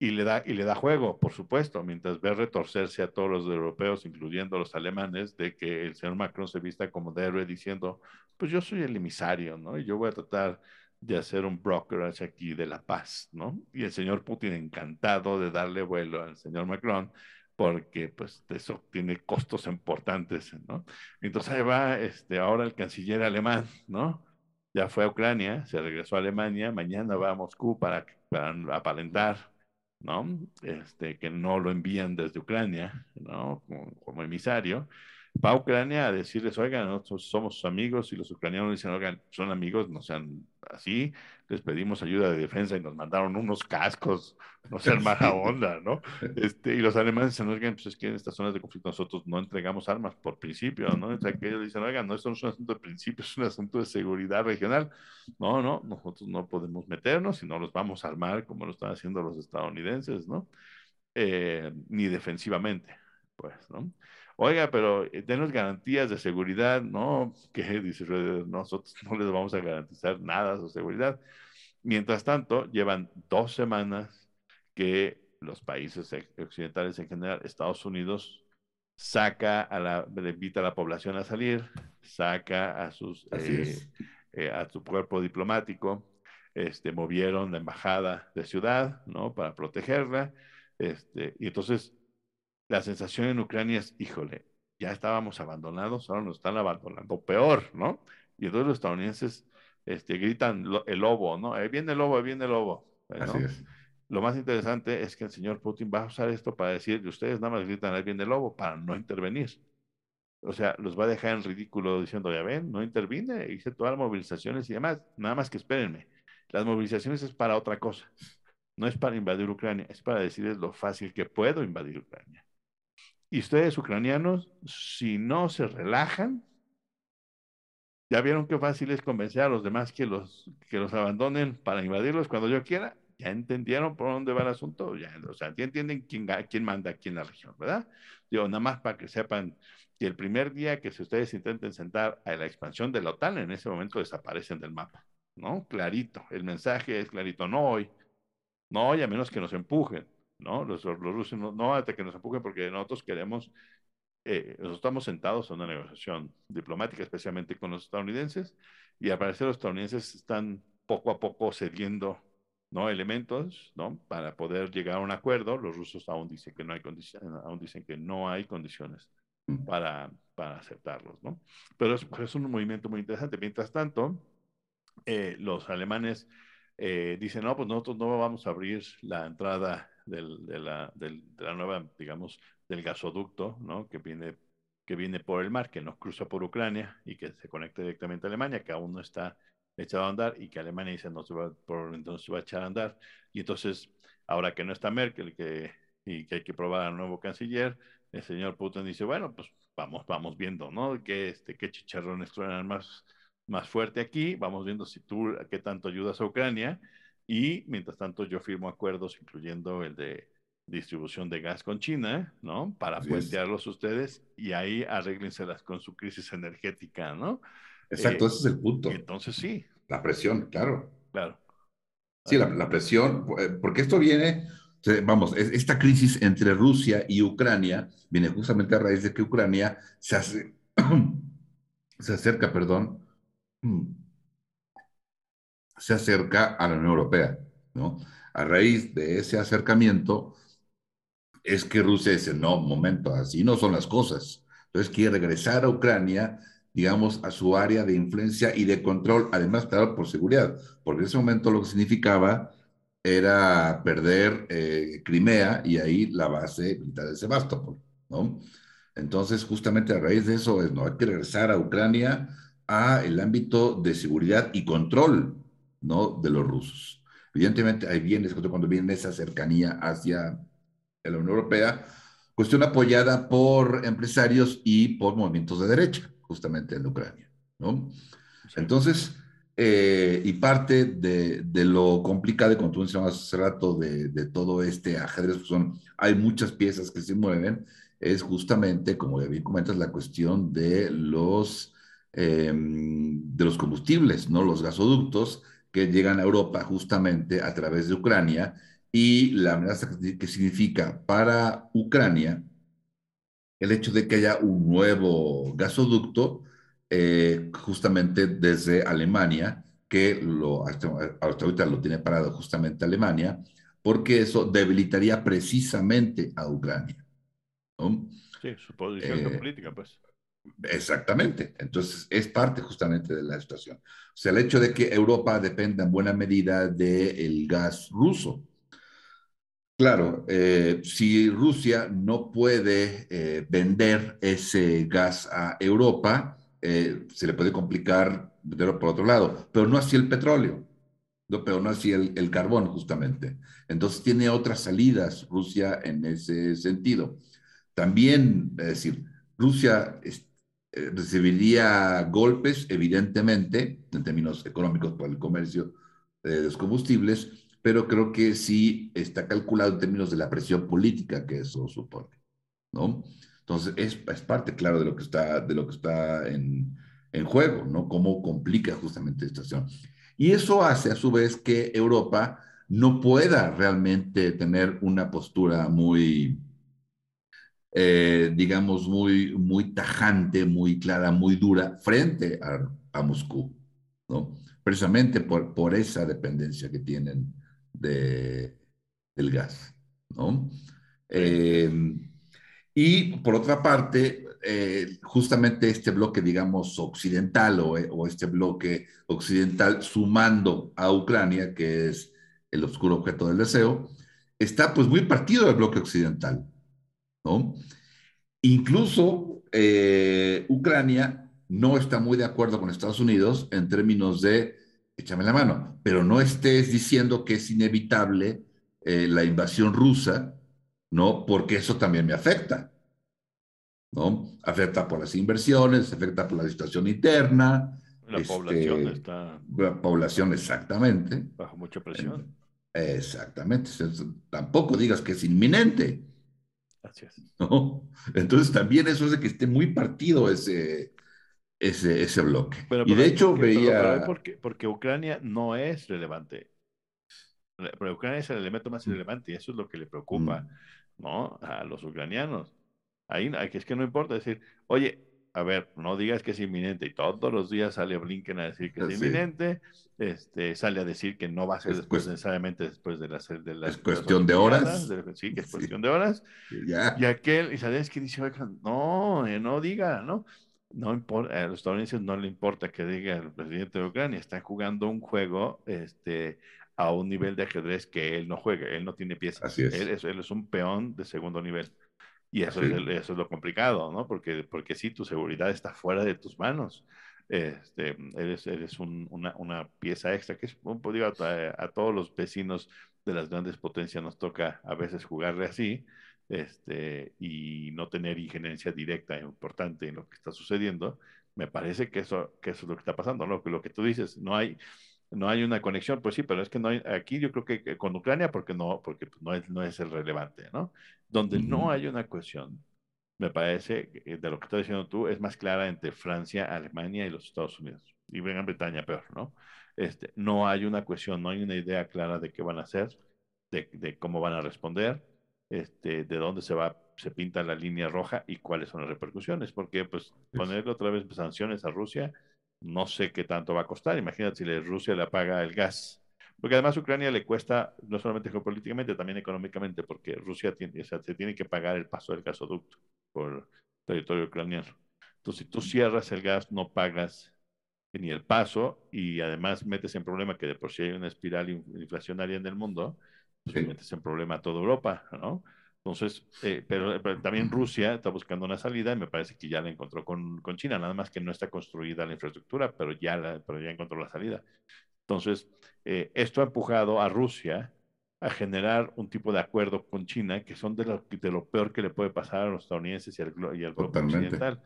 y le, da, y le da juego, por supuesto, mientras ve retorcerse a todos los europeos, incluyendo los alemanes, de que el señor Macron se vista como de héroe diciendo, pues yo soy el emisario, ¿no? Y yo voy a tratar de hacer un brokerage aquí de la paz, ¿no? Y el señor Putin encantado de darle vuelo al señor Macron, porque pues eso tiene costos importantes, ¿no? Entonces ahí va este, ahora el canciller alemán, ¿no? Ya fue a Ucrania, se regresó a Alemania, mañana va a Moscú para, para aparentar, ¿no? Este, que no lo envían desde Ucrania, ¿no? Como, como emisario, va a Ucrania a decirles, oigan, nosotros somos amigos y los ucranianos dicen, oigan, son amigos, no sean así, les pedimos ayuda de defensa y nos mandaron unos cascos, no sean mala onda, ¿no? Este, y los alemanes dicen, oigan, pues es que en estas zonas de conflicto nosotros no entregamos armas por principio, ¿no? O sea, que ellos dicen, oigan, no, esto no es un asunto de principio, es un asunto de seguridad regional. No, no, nosotros no podemos meternos y no los vamos a armar como lo están haciendo los estadounidenses, ¿no? Eh, ni defensivamente, pues, ¿no? Oiga, pero eh, denos garantías de seguridad, ¿no? Que dice nosotros no les vamos a garantizar nada de seguridad. Mientras tanto, llevan dos semanas que los países occidentales en general, Estados Unidos, saca a la, invita a la población a salir, saca a sus eh, eh, a su cuerpo diplomático, este, movieron la embajada de ciudad, ¿no? Para protegerla, este, y entonces la sensación en Ucrania es, híjole, ya estábamos abandonados, ahora nos están abandonando peor, ¿no? Y entonces los estadounidenses este, gritan el lobo, ¿no? Ahí viene el lobo, ahí viene el lobo. Así es. Lo más interesante es que el señor Putin va a usar esto para decir, ustedes nada más gritan, ahí viene el lobo, para no intervenir. O sea, los va a dejar en ridículo diciendo, ya ven, no intervine, hice todas las movilizaciones y demás, nada más que espérenme. Las movilizaciones es para otra cosa. No es para invadir Ucrania, es para decirles lo fácil que puedo invadir Ucrania. Y ustedes ucranianos, si no se relajan, ya vieron qué fácil es convencer a los demás que los, que los abandonen para invadirlos cuando yo quiera. Ya entendieron por dónde va el asunto. Ya, o sea, ya entienden quién, quién manda aquí en la región, ¿verdad? Digo, nada más para que sepan que el primer día que si ustedes intenten sentar a la expansión de la OTAN, en ese momento desaparecen del mapa, ¿no? Clarito. El mensaje es clarito. No hoy. No hoy, a menos que nos empujen. ¿No? Los, los rusos no, no, hasta que nos empujen porque nosotros queremos, eh, nosotros estamos sentados en una negociación diplomática, especialmente con los estadounidenses, y al parecer los estadounidenses están poco a poco cediendo, ¿no? Elementos, ¿no? Para poder llegar a un acuerdo. Los rusos aún dicen que no hay condiciones, aún dicen que no hay condiciones para, para aceptarlos, ¿no? Pero es, es un movimiento muy interesante. Mientras tanto, eh, los alemanes eh, dicen, no, pues nosotros no vamos a abrir la entrada del, de, la, del, de, la, nueva, digamos, del gasoducto, ¿no? Que viene, que viene por el mar, que nos cruza por Ucrania y que se conecta directamente a Alemania, que aún no está echado a andar y que Alemania dice no se va, por entonces va a echar a andar. Y entonces, ahora que no está Merkel que, y que hay que probar al nuevo canciller, el señor Putin dice, bueno, pues vamos, vamos viendo, ¿no? ¿Qué, este, qué chicharrones truenan más, más fuerte aquí? Vamos viendo si tú, qué tanto ayudas a Ucrania y mientras tanto yo firmo acuerdos, incluyendo el de distribución de gas con China, ¿no? Para puentearlos ustedes y ahí arréglenselas con su crisis energética, ¿no? Exacto, ese es el punto. Entonces sí. La presión, claro. Claro. Sí, la, la presión, eh, porque esto viene, vamos, esta crisis entre Rusia y Ucrania viene justamente a raíz de que Ucrania se, hace, se acerca, perdón, se acerca a la Unión Europea, ¿no? A raíz de ese acercamiento es que Rusia dice, no, momento, así no son las cosas. Entonces quiere regresar a Ucrania, digamos, a su área de influencia y de control, además, claro, por seguridad, porque en ese momento lo que significaba era perder eh, Crimea y ahí la base militar de Sebastopol, ¿no? Entonces, justamente a raíz de eso es, no, hay que regresar a Ucrania a el ámbito de seguridad y control, ¿no? De los rusos. Evidentemente, ahí viene, cuando viene esa cercanía hacia la Unión Europea, cuestión apoyada por empresarios y por movimientos de derecha, justamente en Ucrania, ¿no? Entonces, eh, y parte de, de, lo complicado, como tú mencionabas hace rato, de, de todo este ajedrez, pues son, hay muchas piezas que se mueven, es justamente, como bien comentas, la cuestión de los, eh, de los combustibles, ¿no? Los gasoductos que llegan a Europa justamente a través de Ucrania y la amenaza que significa para Ucrania el hecho de que haya un nuevo gasoducto eh, justamente desde Alemania, que lo, hasta, ahorita lo tiene parado justamente Alemania, porque eso debilitaría precisamente a Ucrania. ¿no? Sí, su posición eh, política, pues. Exactamente. Entonces, es parte justamente de la situación. O sea, el hecho de que Europa dependa en buena medida del gas ruso. Claro, eh, si Rusia no puede eh, vender ese gas a Europa, eh, se le puede complicar venderlo por otro lado, pero no así el petróleo, no, pero no así el, carbón, justamente. Entonces tiene otras salidas Rusia en ese sentido. También, es decir, Rusia eh, recibiría golpes, evidentemente, en términos económicos por el comercio de los combustibles, pero creo que sí está calculado en términos de la presión política que eso supone, ¿no? Entonces, es, es parte, claro, de lo que está, de lo que está en, en juego, ¿no? Cómo complica justamente esta situación. Y eso hace, a su vez, que Europa no pueda realmente tener una postura muy, eh, digamos, muy, muy tajante, muy clara, muy dura frente a, a Moscú, ¿no? Precisamente por, por esa dependencia que tienen de, del gas, ¿no? Eh, y por otra parte, eh, justamente este bloque, digamos, occidental o, o, este bloque occidental sumando a Ucrania, que es el oscuro objeto del deseo, está pues muy partido del bloque occidental, ¿no? Incluso eh, Ucrania no está muy de acuerdo con Estados Unidos en términos de échame la mano, pero no estés diciendo que es inevitable eh, la invasión rusa, ¿no? Porque eso también me afecta, ¿no? Afecta por las inversiones, afecta por la situación interna. La este, población está... La población, exactamente. Bajo mucha presión. Exactamente. Tampoco digas que es inminente. Así es. ¿no? Entonces también eso es de que esté muy partido ese, ese, ese bloque. Y de hecho veía... porque, porque Ucrania no es relevante. Pero Ucrania es el elemento más Mm. relevante y eso es lo que le preocupa, ¿no? A los ucranianos. Ahí es que no importa decir, oye, a ver, no digas que es inminente y todos los días sale Blinken a decir que es Sí. inminente, este, sale a decir que no va a ser Es después, necesariamente después de las de las es cuestión de horas. De- sí, que es Sí. cuestión de horas. Ya, Y aquel, y sabes que dice, "Oigan, no, eh, no diga, ¿no? No importa, a los estadounidenses no le importa que diga el presidente de Ucrania, está jugando un juego este, a un nivel de ajedrez que él no juega, él no tiene piezas, Así es. Él, es, él es un peón de segundo nivel. Y eso, Sí. es, el- eso es lo complicado, ¿no? Porque, porque sí, tu seguridad está fuera de tus manos. Este, eres eres un, una, una, pieza extra, que es, pues, digo, a, a, todos los vecinos de las grandes potencias nos toca a veces jugarle así, este, y no tener injerencia directa e importante en lo que está sucediendo. Me parece que eso, que eso es lo que está pasando, ¿no? Lo que tú dices, no hay, no hay una conexión, pues sí, pero es que no hay, aquí yo creo que, con Ucrania, porque no, porque no es, no es el relevante, ¿no? Donde uh -huh. no hay una cohesión, me parece, que de lo que estás diciendo tú, es más clara entre Francia, Alemania y los Estados Unidos, y Gran Bretaña peor, ¿no? Este, no hay una cohesión, no hay una idea clara de qué van a hacer, de, de cómo van a responder, este, de dónde se va, se pinta la línea roja y cuáles son las repercusiones, porque pues ponerle otra vez sanciones a Rusia no sé qué tanto va a costar. Imagínate si Rusia le apaga el gas. Porque además Ucrania le cuesta, no solamente geopolíticamente, también económicamente, porque Rusia tiene, o sea, se tiene que pagar el paso del gasoducto por territorio ucraniano. Entonces, si tú cierras el gas, no pagas ni el paso y además metes en problema que de por sí hay una espiral inflacionaria en el mundo, pues metes en problema a toda Europa, ¿no? Entonces, eh, pero, también Rusia está buscando una salida y me parece que ya la encontró con, con China, nada más que no está construida la infraestructura, pero ya, la, pero ya encontró la salida. Entonces, eh, esto ha empujado a Rusia a generar un tipo de acuerdo con China que son de lo, de lo peor que le puede pasar a los estadounidenses y al, y al globo occidental.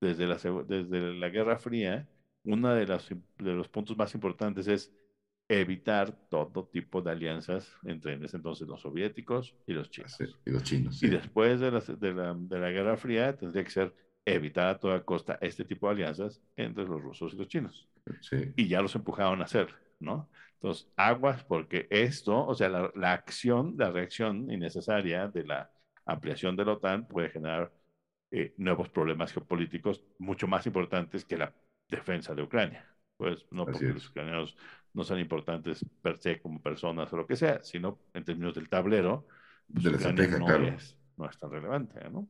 Desde la, desde la Guerra Fría, uno de, las, de los puntos más importantes es evitar todo tipo de alianzas entre en ese entonces los soviéticos y los chinos. y los chinos. Y después de la, de, la, de la, Guerra Fría tendría que ser evitar a toda costa este tipo de alianzas entre los rusos y los chinos. Y ya los empujaron a hacer, ¿no? Entonces, aguas porque esto, o sea, la, la acción, la reacción innecesaria de la ampliación de la OTAN puede generar eh, nuevos problemas geopolíticos mucho más importantes que la defensa de Ucrania. Pues no porque los ucranianos no son importantes per se como personas o lo que sea, sino en términos del tablero, pues de Ucrania no, es, no es tan relevante, ¿no?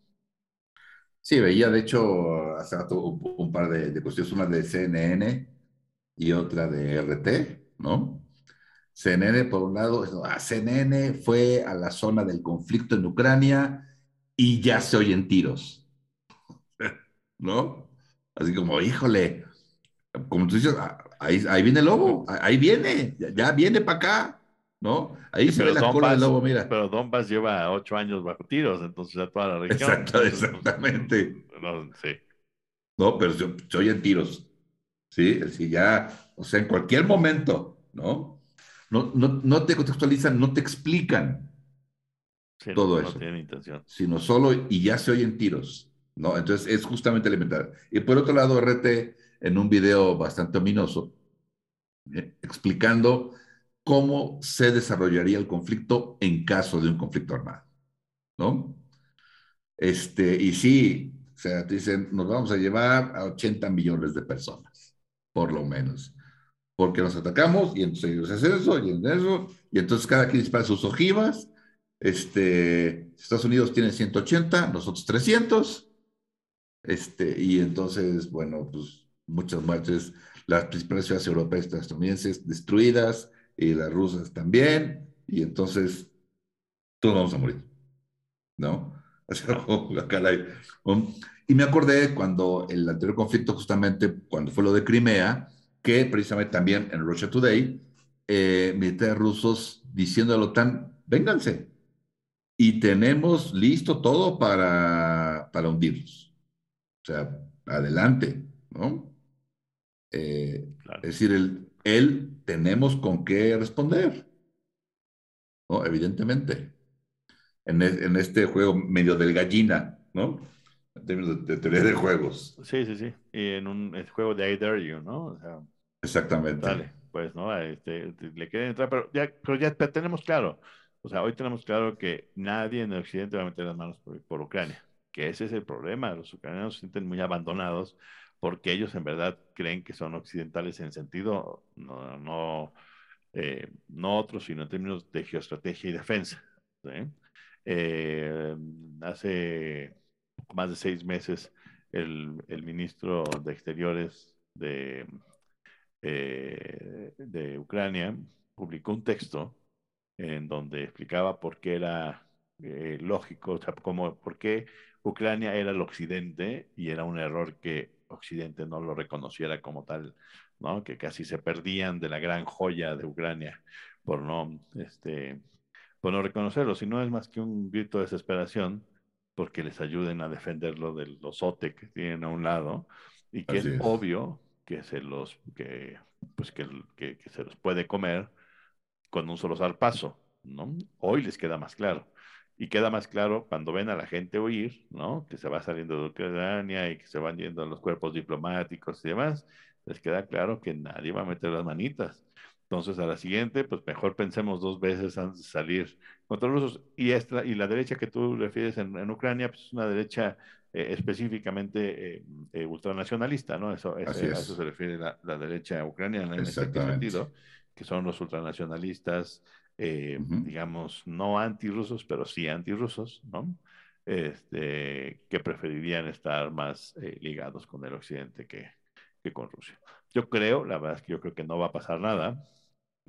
Sí, veía de hecho hace rato un, par de, de, cuestiones, una de CNN y otra de RT, ¿no? CNN, por un lado, a CNN fue a la zona del conflicto en Ucrania y ya se oyen tiros, ¿no? Así como, híjole, como tú dices, ah, ahí, ahí viene el lobo, ahí viene, ya, viene para acá, ¿no? Ahí se ve la cola del lobo, mira. Pero Donbass lleva ocho años bajo tiros, entonces ya toda la región. Exacto, exactamente. No, sí. No, pero se, se, oyen tiros, ¿sí? Si ya, o sea, en cualquier momento, ¿no? No, no, no te contextualizan, no te explican todo eso. No tienen intención. Sino solo, y ya se oyen tiros. ¿no? Entonces es justamente elemental. Y por otro lado, RT, en un video bastante ominoso, eh, explicando cómo se desarrollaría el conflicto en caso de un conflicto armado, ¿no? Este, y sí, o sea, te dicen, nos vamos a llevar a 80 millones de personas, por lo menos, porque nos atacamos y entonces ellos hacen eso y en eso, y entonces cada quien dispara sus ojivas, este, Estados Unidos tiene 180, nosotros 300, este, y entonces, bueno, pues muchas muertes, las principales ciudades europeas y estadounidenses destruidas, y las rusas también, y entonces todos vamos a morir, ¿no? Y me acordé cuando el anterior conflicto, justamente cuando fue lo de Crimea, que precisamente también en Russia Today, eh, militares rusos diciendo a la OTAN, vénganse, y tenemos listo todo para, para hundirlos. O sea, adelante, ¿no? Eh, es decir, el, él tenemos con qué responder, ¿no? Evidentemente. En, en, este juego medio del gallina, ¿no? En términos de, teoría de juegos. Sí, sí, sí. Y en un juego de I Dare You, ¿no? O sea, Exactamente. Dale, pues, ¿no? Este, le quieren entrar, pero ya, pero ya tenemos claro. O sea, hoy tenemos claro que nadie en el occidente va a meter las manos por Ucrania que ese es el problema. Los ucranianos se sienten muy abandonados porque ellos en verdad creen que son occidentales en sentido, no, no, eh, no otros, sino en términos de geoestrategia y defensa. Eh, hace más de seis meses, el, el ministro de Exteriores de, eh, de Ucrania publicó un texto en donde explicaba por qué era lógico, o sea, cómo, por qué Ucrania era el occidente y era un error que occidente no lo reconociera como tal, ¿no? Que casi se perdían de la gran joya de Ucrania por no, este, por no reconocerlo, si no es más que un grito de desesperación porque les ayuden a defenderlo de los OTE que tienen a un lado y que es, obvio que se los que pues que, que, que, se los puede comer con un solo zarpazo, ¿no? Hoy les queda más claro. Y queda más claro cuando ven a la gente huir, ¿no? Que se va saliendo de Ucrania y que se van yendo los cuerpos diplomáticos y demás, les queda claro que nadie va a meter las manitas. Entonces, a la siguiente, pues mejor pensemos dos veces antes de salir contra los rusos. Y, esta, y la derecha que tú refieres en, en Ucrania, pues es una derecha eh, específicamente eh, ultranacionalista, ¿no? Eso, a eso se refiere la, la derecha ucraniana en ese sentido, que son los ultranacionalistas, digamos, no antirrusos, pero sí antirrusos, ¿no? Este, que preferirían estar más ligados con el occidente que, que con Rusia. Yo creo, la verdad es que yo creo que no va a pasar nada.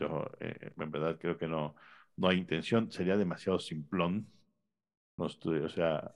Yo, en verdad, creo que no, no hay intención, sería demasiado simplón. No estoy, o sea,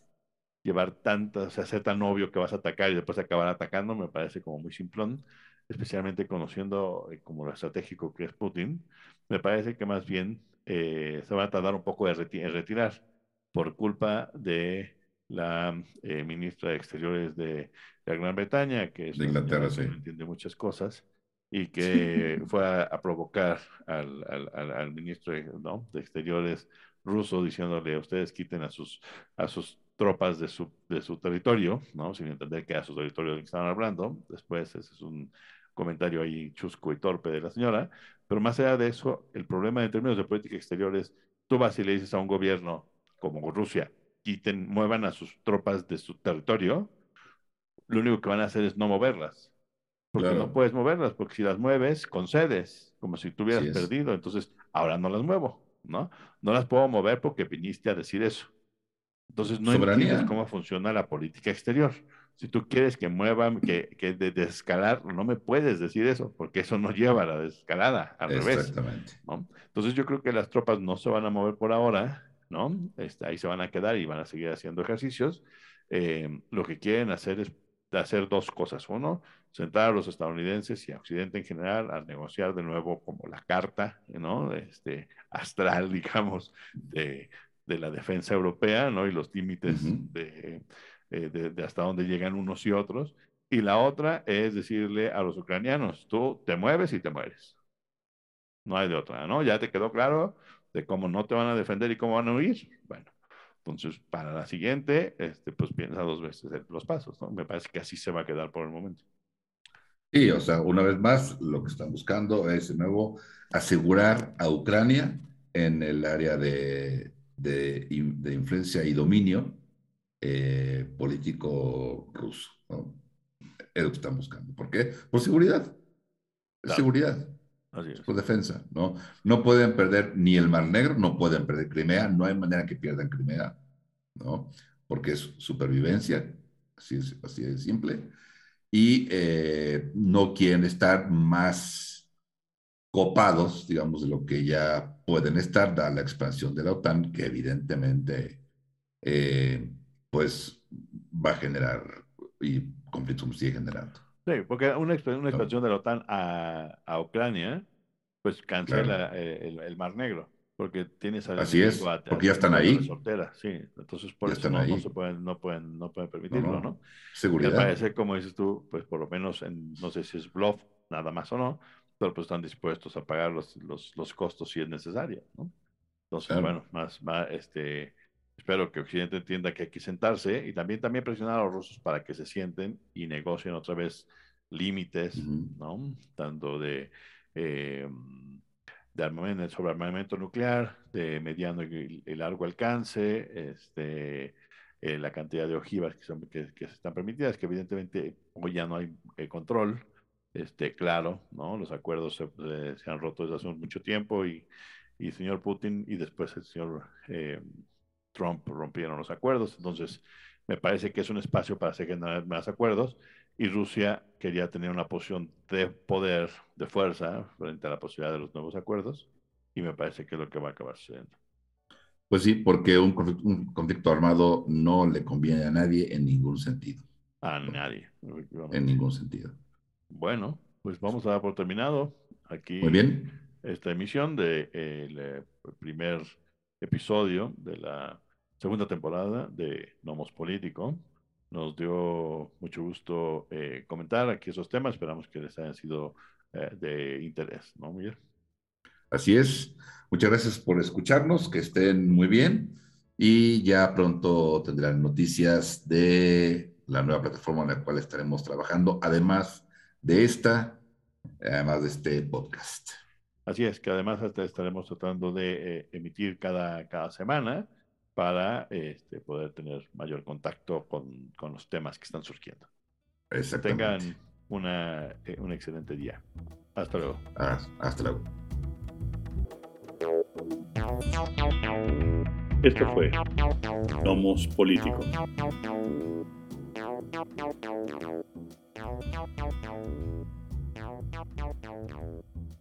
llevar tantas, o sea, ser tan obvio que vas a atacar y después acabar atacando, me parece como muy simplón, especialmente conociendo eh, como lo estratégico que es Putin. Me parece que más bien eh, se va a tardar un poco en retirar por culpa de la eh, ministra de Exteriores de, Gran Bretaña, que es de Inglaterra, sí. entiende muchas cosas, y que fue a, provocar al, al, al, ministro ¿no? de Exteriores ruso diciéndole, ustedes quiten a sus, a sus tropas de su, de su territorio, ¿no? Sin entender que era su territorio que estaban hablando. Después, ese es un comentario ahí chusco y torpe de la señora. Pero más allá de eso, el problema en términos de política exterior es, tú vas y le dices a un gobierno como Rusia, quiten, muevan a sus tropas de su territorio, lo único que van a hacer es no moverlas. Porque no puedes moverlas, porque si las mueves, concedes, como si tuvieras perdido. Entonces, ahora no las muevo, ¿no? No las puedo mover porque viniste a decir eso. Entonces no entiendes cómo funciona la política exterior. Si tú quieres que muevan, que, que de desescalar, no me puedes decir eso, porque eso no lleva a la desescalada, al revés. ¿no? Entonces yo creo que las tropas no se van a mover por ahora, ¿no? Este, ahí se van a quedar y van a seguir haciendo ejercicios. Eh, lo que quieren hacer es hacer dos cosas. Uno, sentar a los estadounidenses y a Occidente en general a negociar de nuevo como la carta, ¿no? Este, astral, digamos, de, de la defensa europea, ¿no? Y los límites eh, de, de, hasta dónde llegan unos y otros. Y la otra es decirle a los ucranianos, tú te mueves y te mueres. No hay de otra, ¿no? Ya te quedó claro de cómo no te van a defender y cómo van a huir. Bueno, entonces para la siguiente, este, pues piensa dos veces los pasos, ¿no? Me parece que así se va a quedar por el momento. Sí, o sea, una vez más, lo que están buscando es de nuevo asegurar a Ucrania en el área de, de, influencia y dominio eh, político ruso. ¿no? Es lo que están buscando. ¿Por qué? Por seguridad. seguridad. Por defensa. ¿no? no pueden perder ni el Mar Negro, no pueden perder Crimea, no hay manera que pierdan Crimea, ¿no? porque es supervivencia, así, es, así de simple, y eh, no quieren estar más copados, digamos, de lo que ya pueden estar, dada la expansión de la OTAN, que evidentemente, eh, pues, va a generar y conflictos sigue generando. Sí, porque una, una expansión de la OTAN a, a Ucrania, pues cancela eh, el, Mar Negro, porque tienes Así es, porque ya están ahí. sí, entonces por eso no, no, se pueden, no pueden, no pueden permitirlo, ¿no? Seguridad. Me parece, como dices tú, pues por lo menos, en, no sé si es bluff, nada más o no, pero pues están dispuestos a pagar los, los, los costos si es necesario, ¿no? Entonces, bueno, más, más, este, espero que Occidente entienda que hay que sentarse y también, también presionar a los rusos para que se sienten y negocien otra vez límites, ¿no? Tanto de, eh, de armamento, sobre armamento nuclear, de mediano y, largo alcance, este, eh, la cantidad de ojivas que, son, que, que, están permitidas, que evidentemente hoy ya no hay eh, control, este, claro, ¿no? Los acuerdos se, se, han roto desde hace mucho tiempo y, y el señor Putin y después el señor eh, Trump rompieron los acuerdos. Entonces, me parece que es un espacio para seguir más acuerdos y Rusia quería tener una posición de poder, de fuerza, frente a la posibilidad de los nuevos acuerdos y me parece que es lo que va a acabar sucediendo. Pues sí, porque un conflicto, un conflicto armado no le conviene a nadie en ningún sentido. A nadie. En ningún sentido. Bueno, pues vamos a dar por terminado aquí Muy bien. esta emisión del de, eh, primer episodio de la segunda temporada de Nomos Político. Nos dio mucho gusto eh, comentar aquí esos temas. Esperamos que les hayan sido eh, de interés, ¿no, Miguel? Así es. Muchas gracias por escucharnos. Que estén muy bien. Y ya pronto tendrán noticias de la nueva plataforma en la cual estaremos trabajando. Además, de esta, además de este podcast. Así es, que además estaremos tratando de eh, emitir cada, cada semana para este, poder tener mayor contacto con, con, los temas que están surgiendo. Exactamente. Tengan una, eh, un excelente día. Hasta luego. hasta luego. Esto fue Nomos. Thank you.